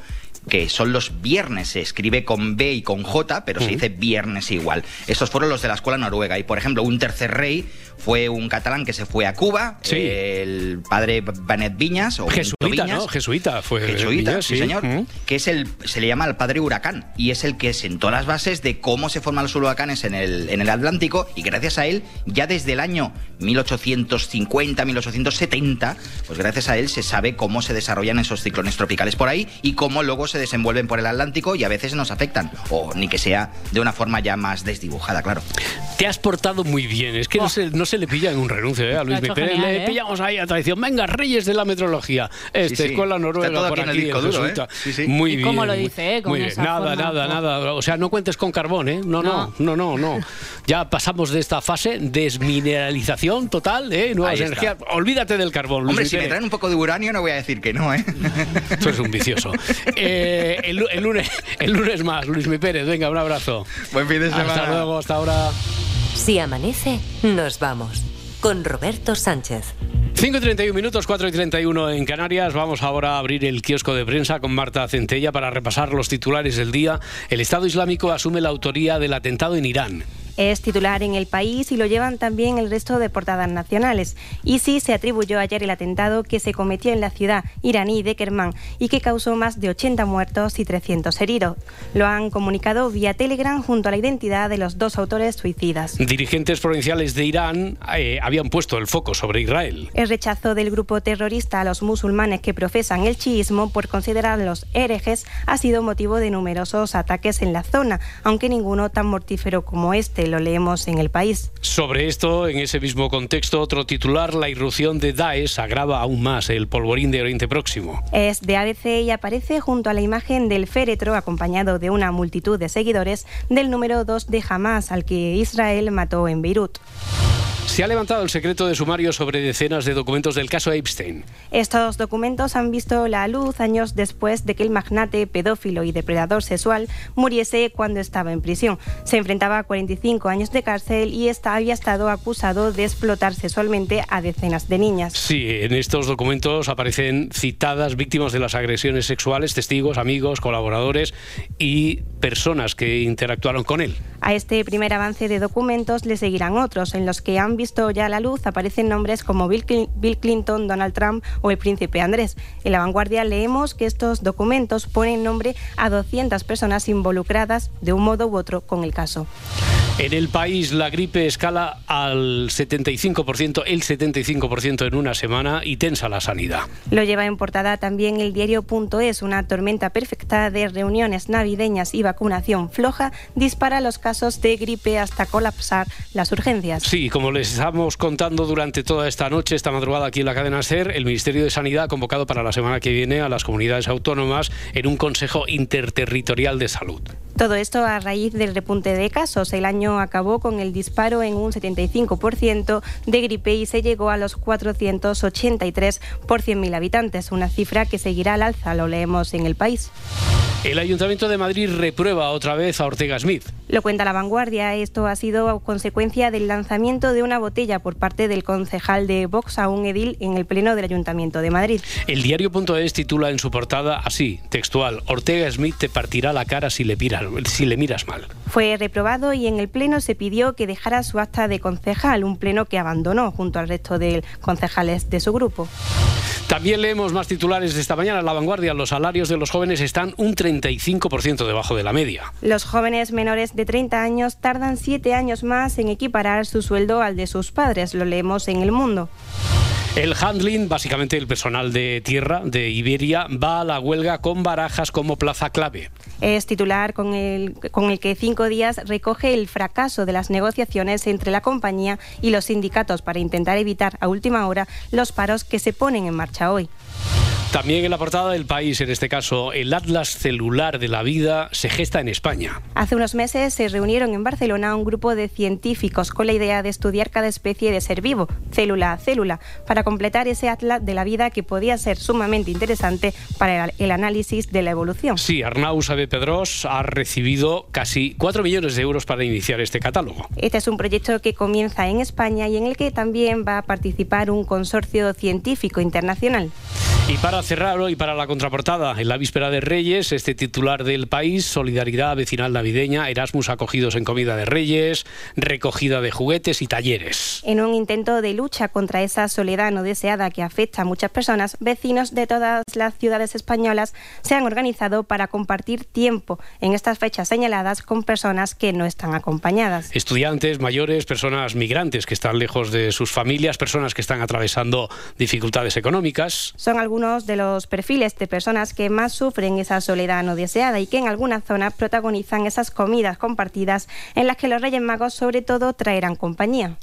que son los viernes, se escribe con B y con J, pero se dice viernes igual. Estos fueron los de la escuela noruega. Y, por ejemplo, un tercer rey fue un catalán que se fue a Cuba, Sí. el padre Benet Viñas, o Jesuita, Viñas. ¿no? Jesuita fue. Jesuita, Viñas, sí, señor. Que es el, se le llama el padre huracán y es el que sentó las bases de cómo se forman los huracanes en el, en el Atlántico y gracias a él, ya desde el año 1850, 1870, pues gracias a él se sabe cómo se desarrollan esos ciclones tropicales por ahí y cómo luego se desenvuelven por el Atlántico y a veces nos afectan, o ni que sea de una forma ya más desdibujada, claro. Te has portado muy bien. Es que no, se, no se le pilla en un renuncio ¿eh? a Luis Pérez. genial, Le ¿eh? pillamos ahí a traición. Venga, reyes de la metrología. Este, sí. escuela noruega Está todo por aquí en el disco duro. ¿eh? Sí, sí. Muy ¿Y bien. cómo lo dice, eh? Con muy bien. Nada, forma, nada, oh. nada. O sea, no cuentes con carbón, ¿eh? No, no, no, no, no. <laughs> Ya pasamos de esta fase desmineralización total, ¿eh? Nuevas Ahí está. energías. Olvídate del carbón, Luis Hombre, si me traen un poco de uranio no voy a decir que no, ¿eh? Tú eres un vicioso. Eh, <laughs> el, lu- el lunes, <laughs> el lunes más, Luis Mi Pérez. Venga, un abrazo. Buen fin de Hasta semana. luego, hasta ahora. Si amanece, nos vamos. Con Roberto Sánchez. 5 y 31 minutos, 4 y 31 en Canarias. Vamos ahora a abrir el kiosco de prensa con Marta Centella para repasar los titulares del día. El Estado Islámico asume la autoría del atentado en Irán. Es titular en el país y lo llevan también el resto de portadas nacionales. ISIS se atribuyó ayer el atentado que se cometió en la ciudad iraní de Kermán y que causó más de 80 muertos y 300 heridos. Lo han comunicado vía Telegram junto a la identidad de los dos autores suicidas. Dirigentes provinciales de Irán eh, habían puesto el foco sobre Israel. El rechazo del grupo terrorista a los musulmanes que profesan el chiismo por considerarlos herejes ha sido motivo de numerosos ataques en la zona, aunque ninguno tan mortífero como este, lo leemos en el país. Sobre esto, en ese mismo contexto, otro titular, la irrupción de Daesh agrava aún más el polvorín de Oriente Próximo. Es de ABC y aparece junto a la imagen del féretro acompañado de una multitud de seguidores del número 2 de Hamas al que Israel mató en Beirut. Se ha levantado el secreto de sumario sobre decenas de documentos del caso Epstein. Estos documentos han visto la luz años después de que el magnate pedófilo y depredador sexual muriese cuando estaba en prisión. Se enfrentaba a 45 años de cárcel y esta había estado acusado de explotar sexualmente a decenas de niñas. Sí, en estos documentos aparecen citadas víctimas de las agresiones sexuales, testigos, amigos, colaboradores y personas que interactuaron con él. A este primer avance de documentos le seguirán otros, en los que han visto ya la luz aparecen nombres como Bill Clinton, Donald Trump o el príncipe Andrés. En la vanguardia leemos que estos documentos ponen nombre a 200 personas involucradas de un modo u otro con el caso. En el país la gripe escala al 75%, el 75% en una semana y tensa la sanidad. Lo lleva en portada también el diario.es, una tormenta perfecta de reuniones navideñas y vacunación floja dispara los casos de gripe hasta colapsar las urgencias. Sí, como les estamos contando durante toda esta noche, esta madrugada aquí en la cadena SER, el Ministerio de Sanidad ha convocado para la semana que viene a las comunidades autónomas en un Consejo Interterritorial de Salud. Todo esto a raíz del repunte de casos. El año acabó con el disparo en un 75% de gripe y se llegó a los 483 por 100.000 habitantes, una cifra que seguirá al alza, lo leemos en el país. El Ayuntamiento de Madrid reprueba otra vez a Ortega Smith. Lo cuenta la vanguardia. Esto ha sido consecuencia del lanzamiento de una botella por parte del concejal de Vox a un edil en el Pleno del Ayuntamiento de Madrid. El diario.es titula en su portada así, textual, Ortega Smith te partirá la cara si le, miras, si le miras mal. Fue reprobado y en el Pleno se pidió que dejara su acta de concejal, un Pleno que abandonó junto al resto de concejales de su grupo. También leemos más titulares de esta mañana en La Vanguardia. Los salarios de los jóvenes están un 35% debajo de la media. Los jóvenes menores de 30 años tardan 7 años más en equiparar su sueldo al de sus padres, lo leemos en El Mundo. El handling, básicamente el personal de tierra de Iberia, va a la huelga con barajas como plaza clave. Es titular con el, con el que cinco días recoge el fracaso de las negociaciones entre la compañía y los sindicatos para intentar evitar a última hora los paros que se ponen en marcha hoy. También en la portada del país, en este caso, el Atlas Celular de la Vida se gesta en España. Hace unos meses se reunieron en Barcelona un grupo de científicos con la idea de estudiar cada especie de ser vivo, célula a célula, para completar ese atlas de la vida que podía ser sumamente interesante para el análisis de la evolución. Sí, Arnau Sabe Pedros ha recibido casi 4 millones de euros para iniciar este catálogo. Este es un proyecto que comienza en España y en el que también va a participar un consorcio científico internacional. Y para cerrar hoy, para la contraportada, en la víspera de Reyes, este titular del país, Solidaridad Vecinal Navideña, Erasmus acogidos en comida de Reyes, recogida de juguetes y talleres. En un intento de lucha contra esa soledad no deseada que afecta a muchas personas, vecinos de todas las ciudades españolas se han organizado para compartir tiempo en estas fechas señaladas con personas que no están acompañadas. Estudiantes, mayores, personas migrantes que están lejos de sus familias, personas que están atravesando dificultades económicas. Son algunos de los perfiles de personas que más sufren esa soledad no deseada y que en algunas zonas protagonizan esas comidas compartidas en las que los Reyes Magos sobre todo traerán compañía.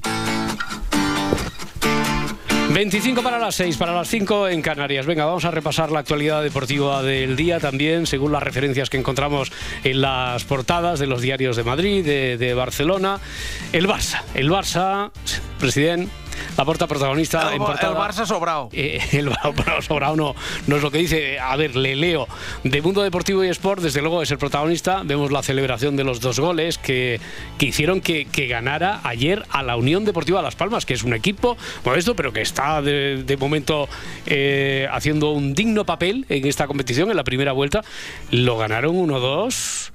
25 para las 6, para las 5 en Canarias. Venga, vamos a repasar la actualidad deportiva del día también, según las referencias que encontramos en las portadas de los diarios de Madrid, de, de Barcelona. El Barça, el Barça, presidente. La porta protagonista El, en el portada. Barça sobrado. Eh, <laughs> el Barça sobrado no, no es lo que dice. A ver, le leo. De Mundo Deportivo y Sport, desde luego es el protagonista. Vemos la celebración de los dos goles que, que hicieron que, que ganara ayer a la Unión Deportiva Las Palmas, que es un equipo modesto, pero que está de, de momento eh, haciendo un digno papel en esta competición, en la primera vuelta. Lo ganaron 1-2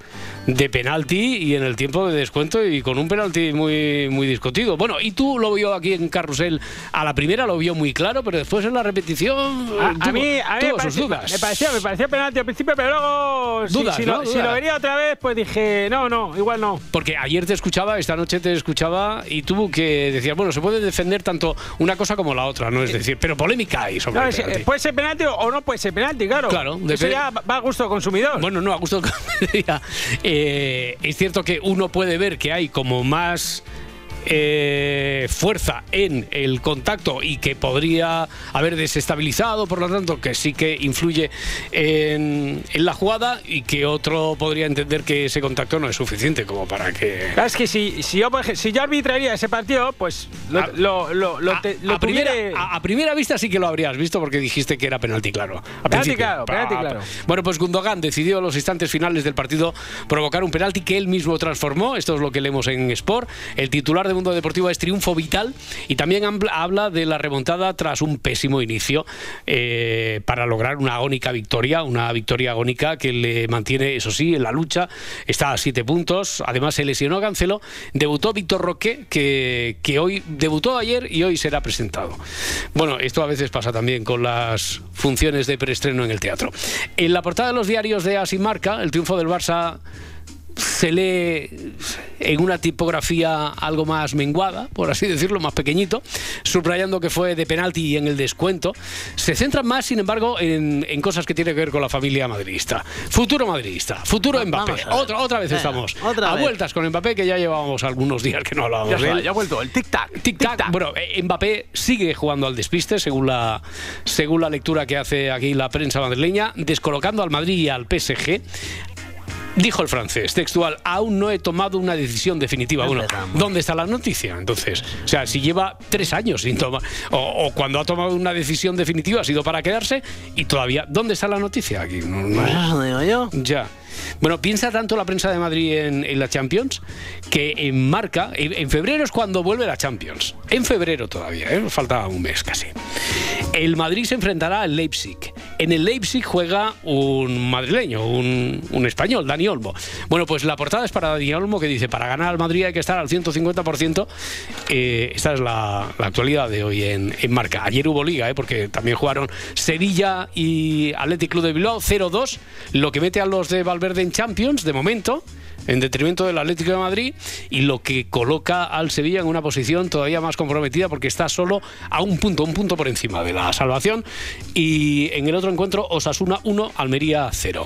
de penalti y en el tiempo de descuento y con un penalti muy, muy discutido. Bueno, y tú lo vio aquí en Carrusel a la primera, lo vio muy claro, pero después en la repetición A, mí, a mí tuvo me, sus pareció, dudas. me parecía, me parecía penalti al principio, pero luego, Dudas, si, ¿no? lo, si lo vería otra vez, pues dije, no, no, igual no. Porque ayer te escuchaba, esta noche te escuchaba y tuvo que decir, bueno, se puede defender tanto una cosa como la otra, ¿no? Es decir, pero polémica hay sobre No, el penalti. puede ser penalti o no puede ser penalti, claro. Claro, Eso ya va a gusto del consumidor. Bueno, no, a gusto del <laughs> consumidor. Eh, es cierto que uno puede ver que hay como más eh, fuerza en el contacto y que podría haber desestabilizado, por lo tanto, que sí que influye en, en la jugada y que otro podría entender que ese contacto no es suficiente como para que... Es que si, si, yo, por si yo arbitraría ese partido, pues lo, A- lo, lo, lo te- lo a, primera, a, a primera vista sí que lo habrías visto porque dijiste que era penalti claro. Al Penalti claro, penalti claro. Bueno, pues Gundogan decidió a los instantes finales del partido provocar un penalti que él mismo transformó. Esto es lo que leemos en Sport. El titular de Mundo Deportivo es triunfo vital y también habla- de la remontada tras un pésimo inicio eh, para lograr una agónica victoria, una victoria agónica que le mantiene, eso sí, en la lucha. Está a siete puntos. Además, se lesionó Cancelo. Debutó Víctor Roque, que, que hoy debutó ayer y hoy será presentado. Bueno, esto a veces pasa también con las funciones de preestreno en el teatro. En la portada de los diarios de As y Marca, el triunfo del Barça se lee en una tipografía algo más menguada, por así decirlo, más pequeñito, subrayando que fue de penalti y en el descuento. Se centran más, sin embargo, en, en cosas que tienen que ver con la familia madridista. Futuro madridista, futuro Mbappé. Otra, otra vez Venga, estamos otra a vez. vueltas con Mbappé, que ya llevábamos algunos días que no hablábamos Ya, de él. ya ha vuelto el tic-tac. Tic-tac. Bueno, eh, Mbappé sigue jugando al despiste, según la, según la lectura que hace aquí la prensa madrileña, descolocando al Madrid y al PSG. Dijo el francés, textual, aún no he tomado una decisión definitiva. Bueno, ¿dónde está la noticia? Entonces, o sea, si lleva tres años sin tomar, o, o cuando ha tomado una decisión definitiva ha sido para quedarse, y todavía, ¿dónde está la noticia aquí? No, no- Pues eso digo yo. ya. Bueno, piensa tanto la prensa de Madrid en, en la Champions que en marca, en, en febrero es cuando vuelve la Champions. En febrero todavía, ¿eh? falta un mes casi. El Madrid se enfrentará al Leipzig. En el Leipzig juega un madrileño, un, un español, Dani Olmo. Bueno, pues la portada es para Dani Olmo que dice, para ganar al Madrid hay que estar al 150%. Eh, esta es la, la actualidad de hoy en, en marca. Ayer hubo liga, ¿eh? porque también jugaron Sevilla y Athletic Club de Bilbao 0-2, lo que mete a los de Valverde en Champions de momento en detrimento del Atlético de Madrid y lo que coloca al Sevilla en una posición todavía más comprometida porque está solo a un punto, un punto por encima de la salvación y en el otro encuentro Osasuna 1, Almería 0.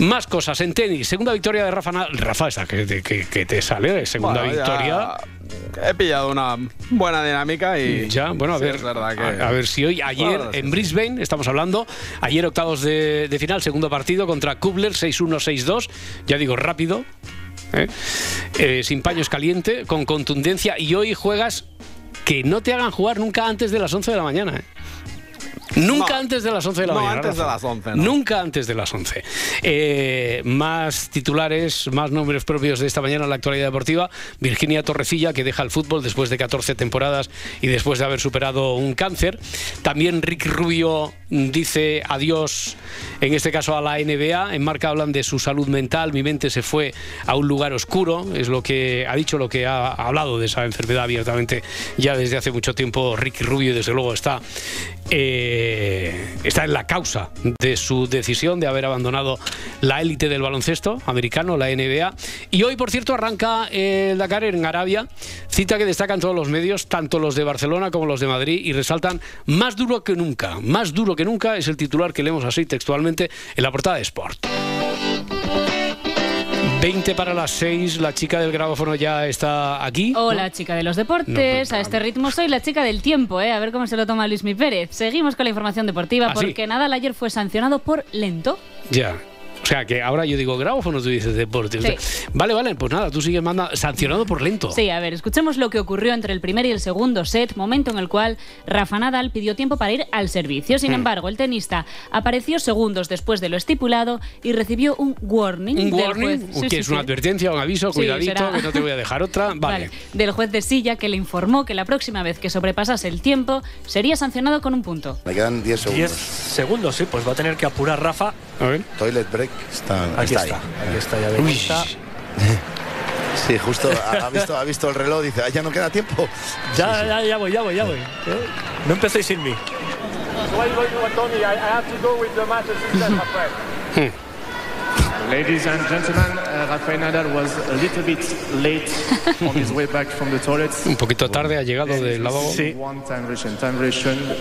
Más cosas en tenis, segunda victoria de Rafa Nadal. Rafa, esta que, te- que- que te sale, segunda Bueno, ya- victoria. He pillado una buena dinámica y. Ya, bueno, a sí, ver, es verdad que- a, a ver si hoy, ayer sí, en Brisbane, estamos hablando, ayer octavos de, de final, segundo partido contra Kubler, 6-1-6-2, ya digo, rápido, ¿eh? Eh, sin paños caliente, con contundencia, y hoy juegas que no te hagan jugar nunca antes de las 11 de la mañana, ¿eh? Nunca No. antes de las 11 de la No, mañana. antes de las 11, no. Nunca antes de las 11. Eh, más titulares, más nombres propios de esta mañana en la actualidad deportiva. Virginia Torrecilla, que deja el fútbol después de 14 temporadas y después de haber superado un cáncer. También Rick Rubio dice adiós, en este caso a la NBA. En marca hablan de su salud mental. Mi mente se fue a un lugar oscuro. Es lo que ha dicho, lo que ha hablado de esa enfermedad abiertamente ya desde hace mucho tiempo. Rick Rubio, desde luego, está eh, está en la causa de su decisión de haber abandonado la élite del baloncesto americano, la NBA. Y hoy, por cierto, arranca el Dakar en Arabia, cita que destacan todos los medios, tanto los de Barcelona como los de Madrid, y resaltan más duro que nunca, más duro que nunca es el titular que leemos así textualmente en la portada de Sport. 20 para las 6, la chica del grabófono ya está aquí. Hola, chica de los deportes. a este ritmo soy la chica del tiempo, ¿eh? A ver cómo se lo toma Luis Mi Pérez. Seguimos con la información deportiva ¿Ah, sí? porque Nadal ayer fue sancionado por lento. Ya. O sea que ahora yo digo grabófono, tú dices deporte. Sí. Vale, vale, pues nada, tú sigues manda sancionado por lento. Sí, a ver, escuchemos lo que ocurrió entre el primer y el segundo set, momento en el cual Rafa Nadal pidió tiempo para ir al servicio. Sin Hmm. embargo, el tenista apareció segundos después de lo estipulado y recibió un warning. Un del warning, juez. Sí, que sí, es sí. una advertencia, un aviso, Sí, cuidadito, será- que no te voy a dejar otra. <laughs> Vale. Vale, del juez de silla que le informó que la próxima vez que sobrepasase el tiempo sería sancionado con un punto. Me quedan 10 segundos. 10 segundos, sí, pues va a tener que apurar Rafa. A ver. Toilet break está, Aquí está está, ahí. aquí está, ya. <laughs> Sí, justo ha, visto, ha visto el reloj, dice, "Ah, ya no queda tiempo. Ya, ya, ya voy, ya voy, ya voy. ¿eh? No empecéis sin mí. Ladies and gentlemen, uh, Rafael Nadal was a little bit late on his way back from the toilet. <laughs> Un poquito tarde ha llegado del lavabo. Sí.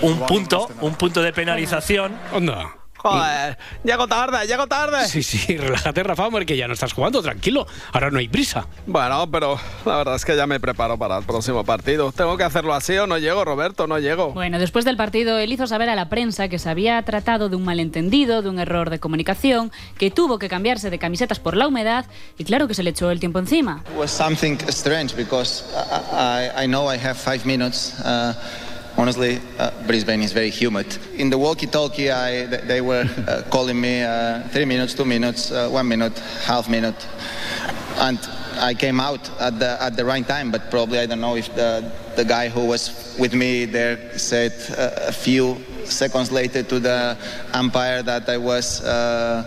Un punto, un punto de penalización. Onda. Joder, llego tarde, llego tarde. Sí, sí, relájate, Rafa, hombre, que ya no estás jugando, tranquilo. Ahora no hay prisa. Bueno, pero la verdad es que ya me preparo para el próximo partido. ¿Tengo que hacerlo así o no llego, Roberto? No llego. Bueno, después del partido, él hizo saber a la prensa que se había tratado de un malentendido, de un error de comunicación, que tuvo que cambiarse de camisetas por la humedad y claro que se le echó el tiempo encima. It was something strange because I, I, I know I have five minutes. Uh, honestly, uh, Brisbane is very humid. In the walkie-talkie, I, they were uh, calling me uh, three minutes, two minutes, uh, one minute, half minute, and I came out at the at the right time. But probably I don't know if the the guy who was with me there said uh, a few seconds later to the umpire that I was. Uh,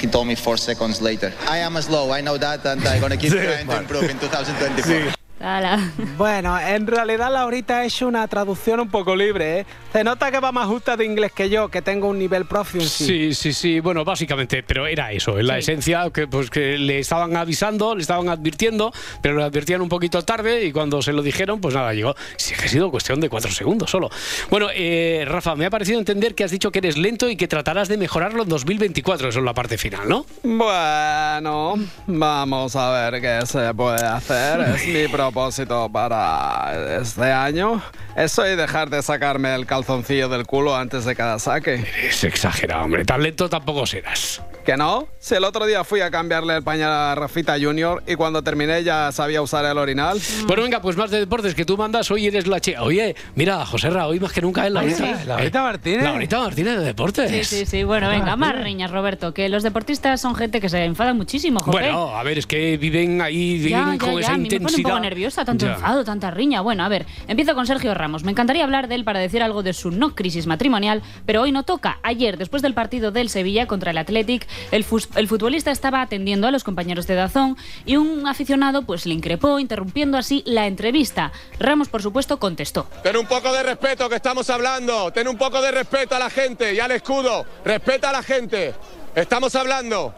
he told me four seconds later. I am slow, I know that, and I'm gonna keep <laughs> trying to improve in 2024. <laughs> Ala. Bueno, en realidad Laurita ha hecho una traducción un poco libre, ¿eh? Se nota que va más justa de inglés que yo, que tengo un nivel proficiency. Sí, sí, sí. Bueno, básicamente, pero era eso, en la esencia, que pues que le estaban avisando, le estaban advirtiendo, pero lo advertían un poquito tarde y cuando se lo dijeron, pues nada, llegó. Sí, que ha sido cuestión de cuatro segundos solo. Bueno, eh, Rafa, me ha parecido entender que has dicho que eres lento y que tratarás de mejorarlo en 2024, eso es la parte final, ¿no? Bueno, vamos a ver qué se puede hacer. Es mi propósito para este año. Eso y dejar de sacarme el calzoncillo del culo antes de cada saque. Es exagerado, hombre. Tan lento tampoco serás. ¿Que no? Si el otro día fui a cambiarle el pañal a Rafita Junior y cuando terminé ya sabía usar el orinal. Bueno, venga, pues más de deportes que tú mandas, hoy eres la chica. Oye, mira, José Ra, hoy más que nunca es la Ay, Laurita. sí. Laurita Martínez. Laurita Martínez de deportes. Sí, sí, sí. Bueno, venga, más riñas, Roberto, que los deportistas son gente que se enfadan muchísimo, joder. Bueno, a ver, es que viven ahí, viven Ya, ya, con ya, esa a mí me pone un intensidad. poco nerviosa, tanto Ya. enfado, tanta riña. Bueno, a ver, empiezo con Sergio Ramos. Me encantaría hablar de él para decir algo de su no crisis matrimonial, pero hoy no toca. Ayer, después del partido del Sevilla contra el Athletic, el, el futbolista estaba atendiendo a los compañeros de Dazón y un aficionado pues le increpó, interrumpiendo así la entrevista. Ramos, por supuesto, contestó. Ten un poco de respeto que estamos hablando. Ten un poco de respeto a la gente y al escudo. Respeta a la gente. Estamos hablando.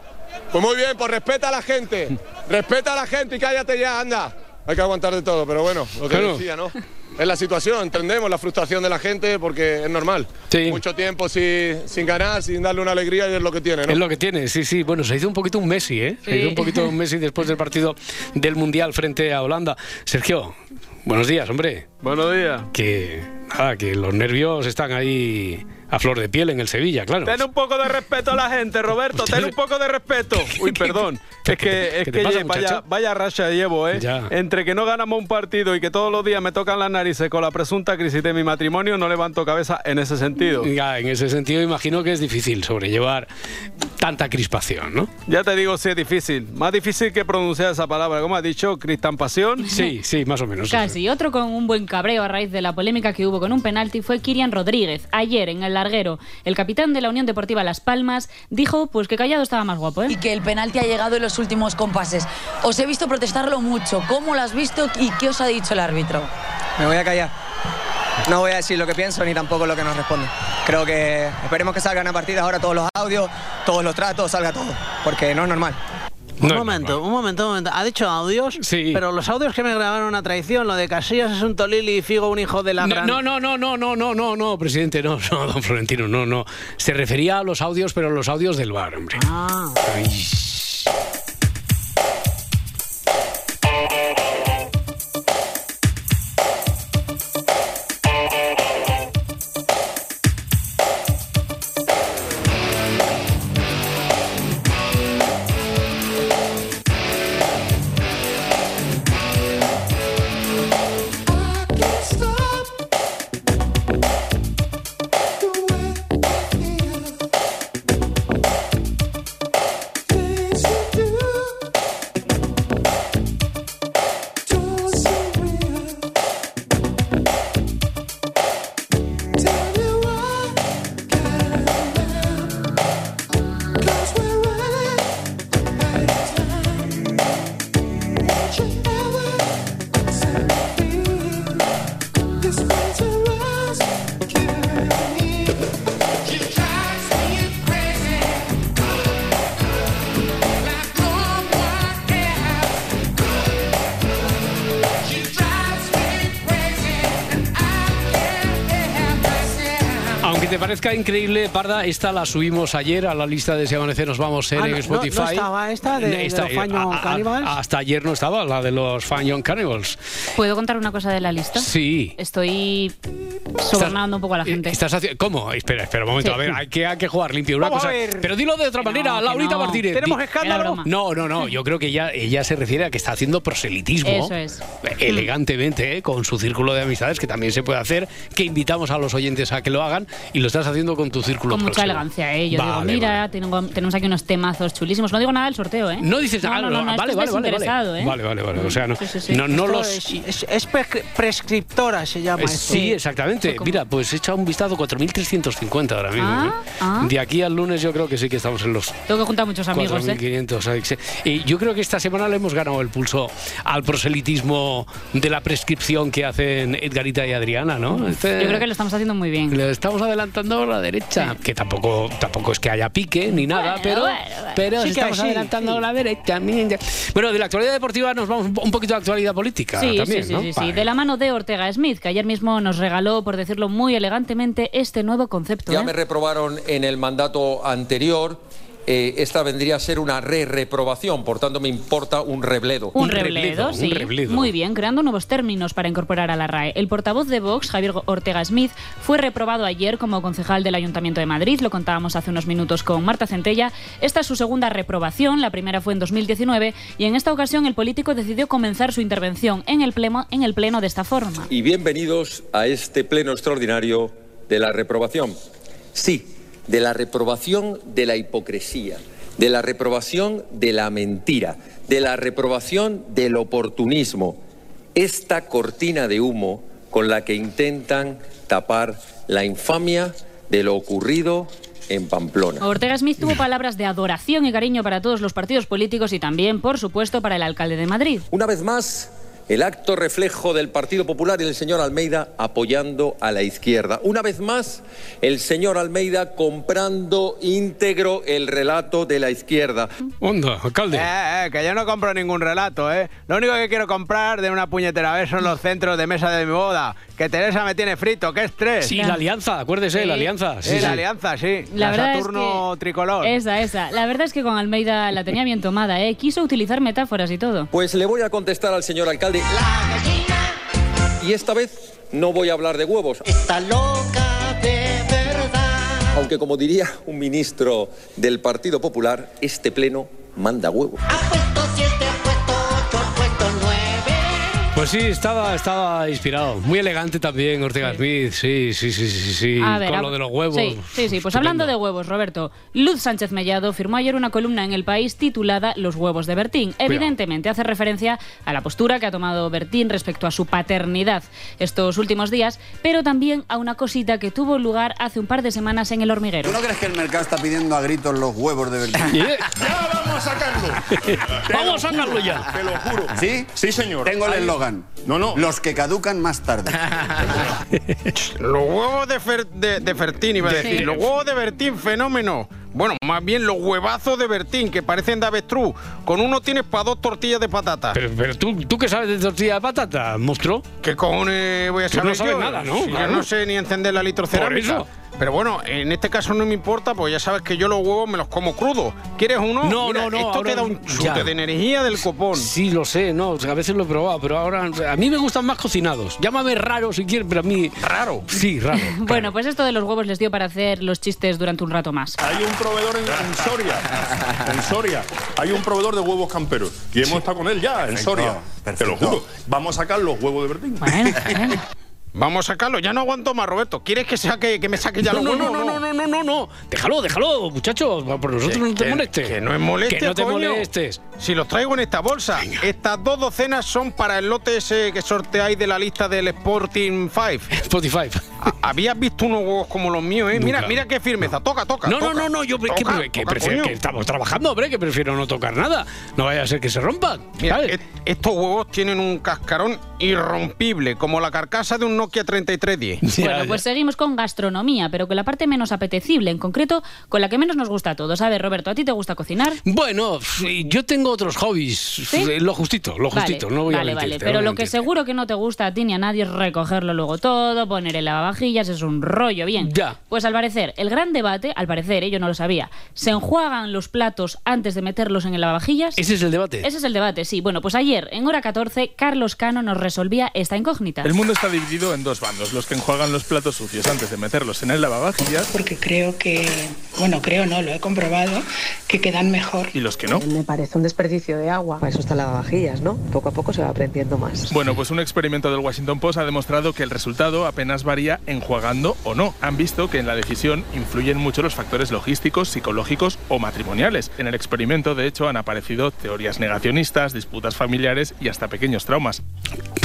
Pues muy bien, pues respeta a la gente. <laughs> Respeta a la gente y cállate ya, anda. Hay que aguantar de todo, pero bueno, lo que Claro. decía, ¿no? Es la situación, entendemos la frustración de la gente porque es normal. Mucho tiempo sin, sin ganar, sin darle una alegría y es lo que tiene, ¿no? Es lo que tiene, sí, sí. Bueno, se hizo un poquito un Messi, ¿eh? Se Sí. hizo un poquito un Messi después del partido del Mundial frente a Holanda. Sergio, buenos días, hombre. Buenos días. Que, nada, que los nervios están ahí a flor de piel en el Sevilla, claro. Ten un poco de respeto a la gente, Roberto. Ten un poco de respeto. <laughs> Uy, perdón. Es que, es ¿Qué que pasa, vaya, vaya racha llevo, ¿eh? Ya. Entre que no ganamos un partido y que todos los días me tocan las narices con la presunta crisis de mi matrimonio, no levanto cabeza en ese sentido. Ya, en ese sentido imagino que es difícil sobrellevar tanta crispación, ¿no? Ya te digo, sí es difícil. Más difícil que pronunciar esa palabra. ¿Cómo has dicho? Cristian Pasión. <laughs> Sí, sí, más o menos. Casi. Otro con un buen cabreo a raíz de la polémica que hubo con un penalti fue Kirian Rodríguez. Ayer en el larguero, el capitán de la Unión Deportiva Las Palmas dijo pues que Callado estaba más guapo, ¿eh? y que el penalti ha llegado en los últimos compases. Os he visto protestarlo mucho. ¿Cómo lo has visto y qué os ha dicho el árbitro? Me voy a callar. No voy a decir lo que pienso ni tampoco lo que nos responde. Creo que esperemos que salgan a partir de ahora todos los audios, todos los tratos, salga todo, porque no es normal. Un momento, un momento, un momento. ¿Ha dicho audios? Sí. Pero los audios que me grabaron a traición, lo de Casillas es un Tolili y Figo un hijo de la no. No, no, no, no, no, no, no, presidente, no, <laughs> no, don Florentino, no, no. Se refería a los audios, pero a los audios del bar, hombre. Ah. Ay. Parezca increíble, Parda, esta la subimos ayer a la lista de Si Amanece Nos Vamos Ah, en no- no- Spotify. no estaba esta de- de Esta- los Fun Young a- a- Cannibals? Hasta ayer no estaba, la de los Fan Young Cannibals. ¿Puedo contar una cosa de la lista? Sí. Estoy sobornando un poco a la gente. Estás haci- ¿Cómo? Espera, espera un momento. Sí. A ver, hay que, hay que jugar limpio. Una Vamos a cosa. ver. Pero dilo de otra manera, Laurita no. Martínez. ¿Tenemos escándalo? No, no, no. Yo creo que ella, ella se refiere a que está haciendo proselitismo. Eso es. Eh, <laughs> Elegantemente, eh, con su círculo de amistades, que también se puede hacer, que invitamos a los oyentes a que lo hagan y lo estás haciendo con tu círculo Con mucha elegancia, ¿eh? Yo Vale, digo, mira, tengo- tenemos aquí unos temazos chulísimos. No digo nada del sorteo, ¿eh? No dices nada, no, no, no, vale, vale, es vale. ¿eh? Vale, vale, vale. O sea, no, Sí, sí, sí. no, los. Es, es- es pre- prescriptora, se llama Eh, esto. Sí, exactamente. Mira, pues echa un vistazo 4.350 ahora mismo. Ah, ¿eh? ah. De aquí al lunes yo creo que sí que estamos en los Tengo que juntar muchos amigos, ¿eh? 4.500. Alex. Y yo creo que esta semana le hemos ganado el pulso al proselitismo de la prescripción que hacen Edgarita y Adriana, ¿no? Este- Yo creo que lo estamos haciendo muy bien. le estamos adelantando a la derecha, que tampoco tampoco es que haya pique ni nada, Bueno, pero, bueno, bueno. pero Sí que estamos sí, adelantando a la derecha. Bueno, de la actualidad deportiva nos vamos un poquito a la actualidad política Sí, también, sí, sí, ¿no? sí, sí. Vale. De la mano de Ortega Smith, que ayer mismo nos regaló, por decirlo muy elegantemente, este nuevo concepto. Ya ¿eh? me reprobaron en el mandato anterior. Eh, esta vendría a ser una re-reprobación, por tanto me importa un rebledo. Un, rebledo, sí. Muy bien, creando nuevos términos para incorporar a la RAE. El portavoz de Vox, Javier Ortega Smith, fue reprobado ayer como concejal del Ayuntamiento de Madrid. Lo contábamos hace unos minutos con Marta Centella. Esta es su segunda reprobación. La primera fue en 2019 y en esta ocasión el político decidió comenzar su intervención en el pleno, en el pleno de esta forma. Y bienvenidos a este pleno extraordinario de la reprobación. Sí, de la reprobación de la hipocresía, de la reprobación de la mentira, de la reprobación del oportunismo. Esta cortina de humo con la que intentan tapar la infamia de lo ocurrido en Pamplona. Ortega Smith tuvo palabras de adoración y cariño para todos los partidos políticos y también, por supuesto, para el alcalde de Madrid. Una vez más, el acto reflejo del Partido Popular y el señor Almeida apoyando a la izquierda. Una vez más, el señor Almeida comprando íntegro el relato de la izquierda. Onda, alcalde. Eh, eh, que yo no compro ningún relato, ¿eh? Lo único que quiero comprar de una puñetera vez son los centros de mesa de mi boda. Que Teresa me tiene frito, qué estrés. Sí, la alianza, acuérdese, la alianza. Sí, Sí, sí. la alianza, sí. La La, verdad es Saturno tricolor. Esa, esa. La verdad es que con Almeida la tenía bien tomada, ¿eh? Quiso utilizar metáforas y todo. Pues le voy a contestar al señor alcalde. Y esta vez no voy a hablar de huevos. Está loca de verdad. Aunque como diría un ministro del Partido Popular, este pleno manda huevos. Puesto Pues sí, estaba, estaba inspirado. Muy elegante también, Ortega Smith. Sí, sí, sí, sí, sí. Ver, Con lo de los huevos. Sí, sí, sí. Pues hablando de huevos, Roberto, Luz Sánchez Mellado firmó ayer una columna en El País titulada Los huevos de Bertín. Evidentemente hace referencia a la postura que ha tomado Bertín respecto a su paternidad estos últimos días, pero también a una cosita que tuvo lugar hace un par de semanas en El Hormiguero. ¿Tú no crees que el mercado está pidiendo a gritos los huevos de Bertín? <laughs> ¡Ya vamos a sacarlo! <laughs> Vamos a sacarlo ya. Te lo juro. ¿Sí? Sí, señor. Tengo el Ahí- No, no. Los que caducan más tarde. <laughs> Los huevos de, Fer- de, de Fertín, iba a Sí. decir. Los huevos de Bertín, fenómeno. Bueno, más bien los huevazos de Bertín, que parecen de avestruz. Con uno tienes para dos tortillas de patata. Pero, pero tú, ¿tú qué sabes de tortilla de patata, monstruo? ¿Qué cojones voy a Tú saber no sabes yo? nada, ¿no? Si Claro. Yo no sé ni encender la litrocerámica. Por eso. Pero bueno, en este caso no me importa, pues ya sabes que yo los huevos me los como crudos. ¿Quieres uno? No, Mira, no, no. Esto ahora- te da un chute ya. de energía del copón. Sí, lo sé, no, a veces lo he probado, pero ahora a mí me gustan más cocinados. Llámame raro si quieres, pero a mí raro. Sí, raro. <laughs> Bueno, pues esto de los huevos les dio para hacer los chistes durante un rato más. Hay un proveedor en, en Soria. En Soria. Hay un proveedor de huevos camperos. Y hemos estado con él ya, en Perfecto, Soria. Te lo perfecto. juro. Vamos a sacar los huevos de Bertín. <laughs> Vamos a sacarlo, ya no aguanto más, Roberto. ¿Quieres que, saque, que me saque ya No, los no, huevos? no, no, no, no, no, no. Déjalo, déjalo, muchachos. Por nosotros no te molestes. Que no es molestia, Que no te coño. molestes. Si los traigo en esta bolsa. Estas dos docenas son para el lote ese que sorteáis de la lista del Sporting 5. <laughs> Spotify. ¿Habías visto unos huevos como los míos, eh? Mira, Nunca. mira qué firmeza. Toca, toca. No, no, toca. no, no, yo que, Toca, que toca, prefiero- que estamos trabajando, hombre, que prefiero no tocar nada. No vaya a ser que se rompan. Estos huevos tienen un cascarón irrompible, como la carcasa de un Nokia 3310. <laughs> Bueno, pues seguimos con gastronomía, pero con la parte menos apetecible, en concreto con la que menos nos gusta a todos. A ver, Roberto, ¿a ti te gusta cocinar? Bueno, yo tengo otros hobbies. F- Lo justito, lo justito. vale, no voy vale, a vale. mentirte, Pero no voy a lo que seguro que no te gusta a ti ni a nadie es recogerlo luego todo, poner el lavavajillas, es un rollo, bien. Ya. Pues al parecer, el gran debate, al parecer, ¿eh? yo no lo sabía, ¿se enjuagan los platos antes de meterlos en el lavavajillas? Ese es el debate. Ese es el debate, sí. Bueno, pues ayer, en hora 14, Carlos Cano nos resolvía esta incógnita. El mundo está dividido en dos bandos, los que enjuagan los platos sucios antes de meterlos en el lavavajillas porque creo que, bueno, creo no, lo he comprobado, que quedan mejor. y los que no. Me parece un desperdicio de agua. Para eso está la lavavajillas, ¿no? Poco a poco se va aprendiendo más. Bueno, pues un experimento del Washington Post ha demostrado que el resultado apenas varía enjuagando o no. Han visto que en la decisión influyen mucho los factores logísticos, psicológicos o matrimoniales. En el experimento, de hecho, han aparecido teorías negacionistas, disputas familiares y hasta pequeños traumas.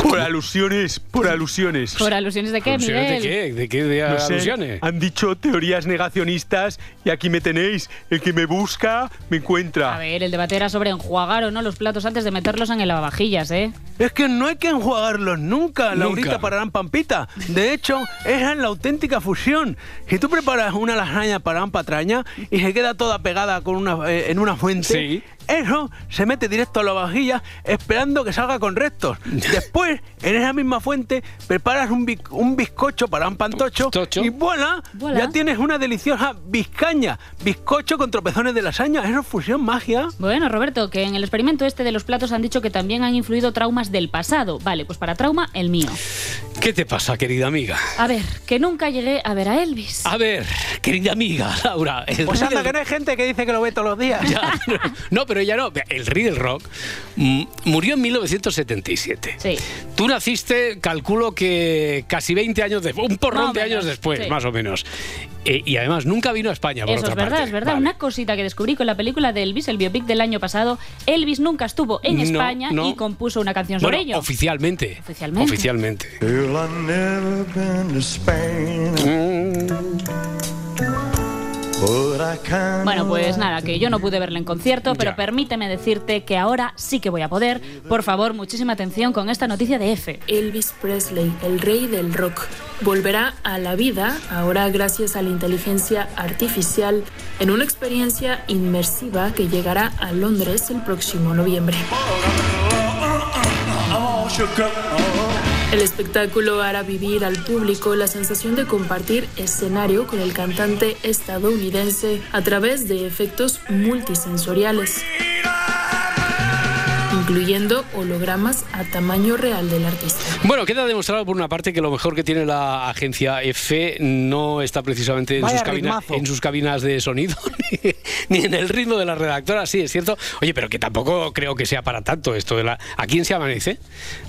Por alusiones, por alusiones. ¿Por alusiones de qué, ¿Alusiones Miguel? de qué? ¿De qué de No sé, alusiones? han dicho teorías negacionistas y aquí me tenéis. El que me busca, me A encuentra. ver, el debate era sobre enjuagar o no los platos antes de meterlos en el lavavajillas, ¿eh? Es que no hay que enjuagarlos nunca, Laurita Nunca. Pararán Pampita. De hecho, esa es la auténtica fusión. Si tú preparas una lasaña Pararán Patraña y se queda toda pegada con una, eh, en una fuente, Sí. Eso se mete directo a la vajilla esperando que salga con restos. <laughs> Después, en esa misma fuente, preparas un, un bizcocho Pararán Pantocho y voilà, Voilà. ya tienes una deliciosa bizcaña. Bizcocho con tropezones de lasaña. Eso es fusión magia. Bueno, Roberto, que en el experimento este de los platos han dicho que también han influido traumas del pasado. Vale, pues para trauma, el mío. ¿Qué te pasa, querida amiga? A ver, que nunca llegué a ver a Elvis. A ver, querida amiga, Laura. El Pues anda, del- que no hay gente que dice que lo ve todos los días. Ya, <laughs> no, pero ella no. El rey del rock mm, murió en 1977. Sí. Tú naciste, calculo que casi 20 años después, un porrón de años después, sí. más o menos. Eh, y además nunca vino a España, por Eso otra es verdad, parte. es verdad. Vale. Una cosita que descubrí con la película de Elvis, el biopic del año pasado. Elvis nunca estuvo en No, España no. y compuso una canción sobre Bueno, ello. oficialmente. Oficialmente. Oficialmente. Bueno, pues nada, que yo no pude verle en concierto, pero Ya. permíteme decirte que ahora sí que voy a poder. Por favor, muchísima atención con esta noticia de F. Elvis Presley, el rey del rock, volverá a la vida, ahora gracias a la inteligencia artificial, en una experiencia inmersiva que llegará a Londres el próximo noviembre. El espectáculo hará vivir al público la sensación de compartir escenario con el cantante estadounidense a través de efectos multisensoriales, incluyendo hologramas a tamaño real del artista. Bueno, queda demostrado por una parte que lo mejor que tiene la agencia F no está precisamente en, sus, cabina- en sus cabinas de sonido <laughs> ni, ni en el ritmo de la redactora, sí, es cierto. Oye, pero que tampoco creo que sea para tanto esto de la... Aquí en Se Amanece,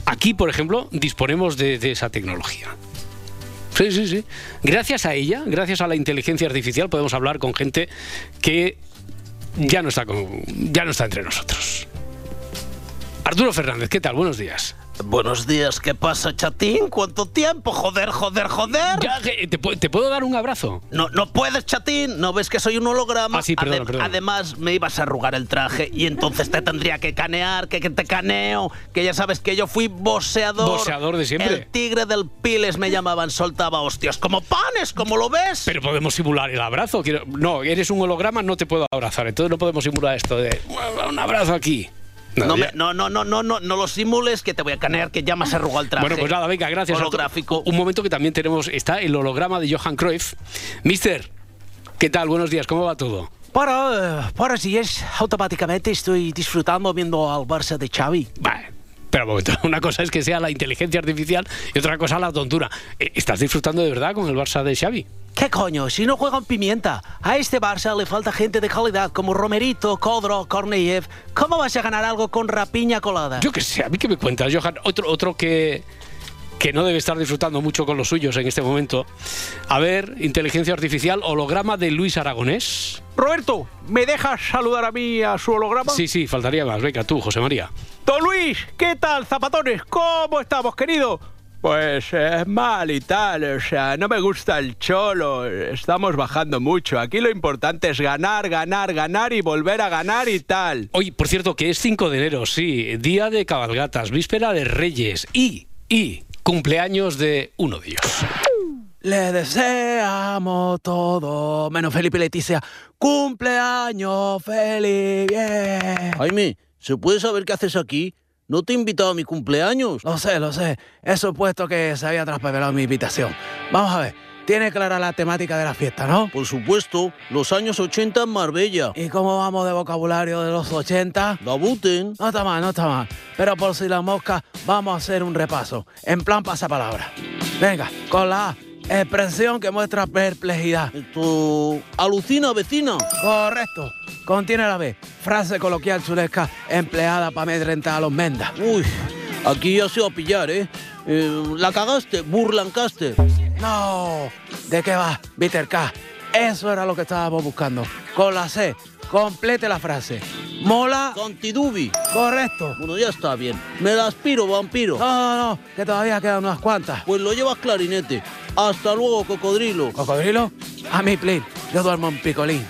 aquí, por ejemplo, disponemos de, de esa tecnología. Sí, sí, sí. Gracias a ella, gracias a la inteligencia artificial, podemos hablar con gente que ya no está, con, ya no está entre nosotros. Arturo Fernández, ¿qué tal? Buenos días. Buenos días, ¿qué pasa, chatín? ¿Cuánto tiempo? Joder, joder, joder. Ya, ¿te, pu- te puedo dar un abrazo? No, no puedes, chatín. ¿No ves que soy un holograma? Ah, sí, Adem- perdona. Además, me ibas a arrugar el traje y entonces te tendría que canear, que, que te caneo, que ya sabes que yo fui boxeador. Boxeador de siempre. El tigre del Piles me llamaban, soltaba hostias como panes, como lo ves. Pero podemos simular el abrazo. Quiero- no, eres un holograma, no te puedo abrazar. Entonces no podemos simular esto de "Bueno, un abrazo aquí. No, me- no, no, no, no, no, no lo simules que te voy a canear, que ya me has arrugado el traje. Bueno, pues nada, venga, gracias. Holográfico. Un momento que también tenemos, está el holograma de Johan Cruyff. Mister, ¿qué tal? Buenos días, ¿cómo va todo? Para, para si es, automáticamente estoy disfrutando viendo al Barça de Xavi. Vale. Pero un momento, una cosa es que sea la inteligencia artificial y otra cosa la tontura. Eh, ¿Estás disfrutando de verdad con el Barça de Xavi? ¿Qué coño? Si no juegan pimienta. A este Barça le falta gente de calidad como Romerito, Codro, Korneyev. ¿Cómo vas a ganar algo con rapiña colada? Yo qué sé, a mí que me cuentas, Johan. Otro, otro que, que no debe estar disfrutando mucho con los suyos en este momento. A ver, inteligencia artificial, holograma de Luis Aragonés. Roberto, ¿me dejas saludar a mí a su holograma? Sí, sí, faltaría más. Venga, tú, José María. Don Luis, ¿qué tal, zapatones? ¿Cómo estamos, querido? Pues es mal y tal, o sea, no me gusta el cholo, estamos bajando mucho. Aquí lo importante es ganar, ganar, ganar y volver a ganar y tal. Oye, por cierto, que es 5 de enero, sí, día de cabalgatas, víspera de Reyes y, y cumpleaños de uno de ellos. Le deseamos todo, menos Felipe y Leticia. ¡Cumpleaños feliz! Bien. Jaime, ¿se puede saber qué haces aquí? ¿No te he invitado a mi cumpleaños? Lo sé, lo sé. He supuesto que se había traspapelado mi invitación. Vamos a ver. Tiene clara la temática de la fiesta, ¿no? Por supuesto, los años 80 en Marbella. ¿Y cómo vamos de vocabulario de los 80? Dabuten. No está mal, no está mal. Pero por si la mosca, vamos a hacer un repaso. En plan pasapalabra. Venga, con la A. Expresión que muestra perplejidad. Esto... Alucina, vecina. Correcto. Contiene la B. Frase coloquial chulesca empleada para amedrentar a los mendas. Uy, aquí ya se va a pillar, ¿eh? Eh, la cagaste, Burlancaster. No. ¿De qué va, K? Eso era lo que estábamos buscando. Con la C. Complete la frase. Mola. Cantidubi. Correcto. Bueno, ya está bien. Me la aspiro, vampiro. No, no, no, que todavía quedan unas cuantas. Pues lo llevas clarinete. Hasta luego, cocodrilo. ¿Cocodrilo? A mi plin. Yo duermo en picolín.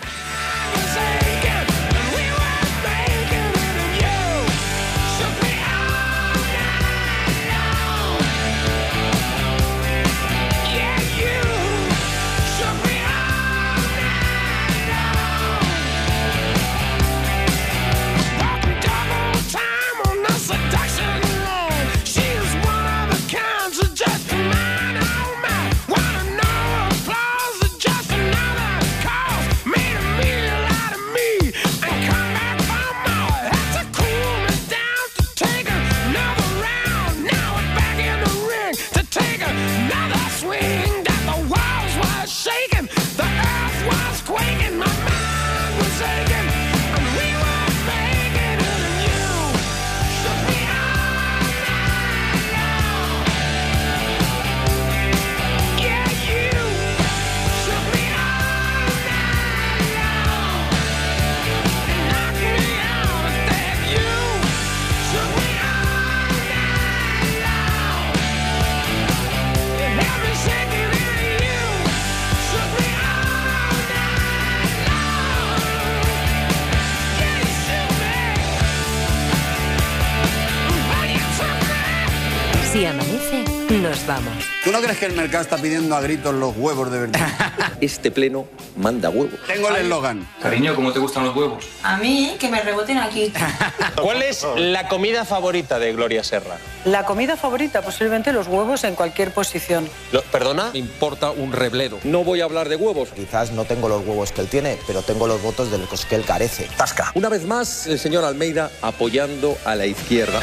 ¿Tú no crees que el mercado está pidiendo a gritos los huevos de verdad? <laughs> Este pleno manda huevos. Tengo el eslogan. Cariño, ¿cómo te gustan los huevos? A mí, que me reboten aquí. <laughs> ¿Cuál es la comida favorita de Gloria Serra? La comida favorita, posiblemente los huevos en cualquier posición. ¿Perdona? Me importa un reblero. No voy a hablar de huevos. Quizás no tengo los huevos que él tiene, pero tengo los votos de los que él carece. Tasca. Una vez más, el señor Almeida apoyando a la izquierda.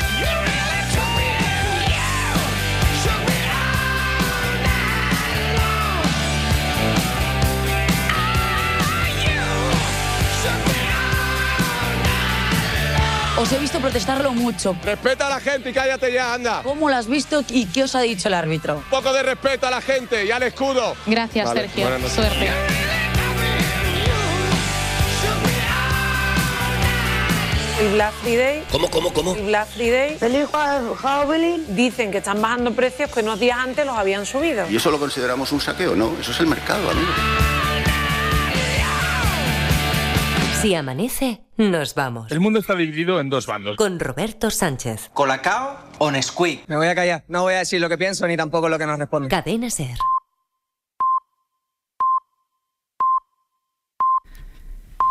Os he visto protestarlo mucho. Respeta a la gente y cállate ya, anda. ¿Cómo lo has visto y qué os ha dicho el árbitro? Un poco de respeto a la gente y al escudo. Gracias, Vale, Sergio. Suerte. El Black Friday. ¿Cómo, cómo, cómo? El Black Friday. Feliz Halloween. Dicen que están bajando precios que unos días antes los habían subido. ¿Y eso lo consideramos un saqueo? No, eso es el mercado, amigo. Si amanece, nos vamos. El mundo está dividido en dos bandos. Con Roberto Sánchez. ¿Colacao o Nesquik? Me voy a callar. No voy a decir lo que pienso ni tampoco lo que nos responde. Cadena Ser.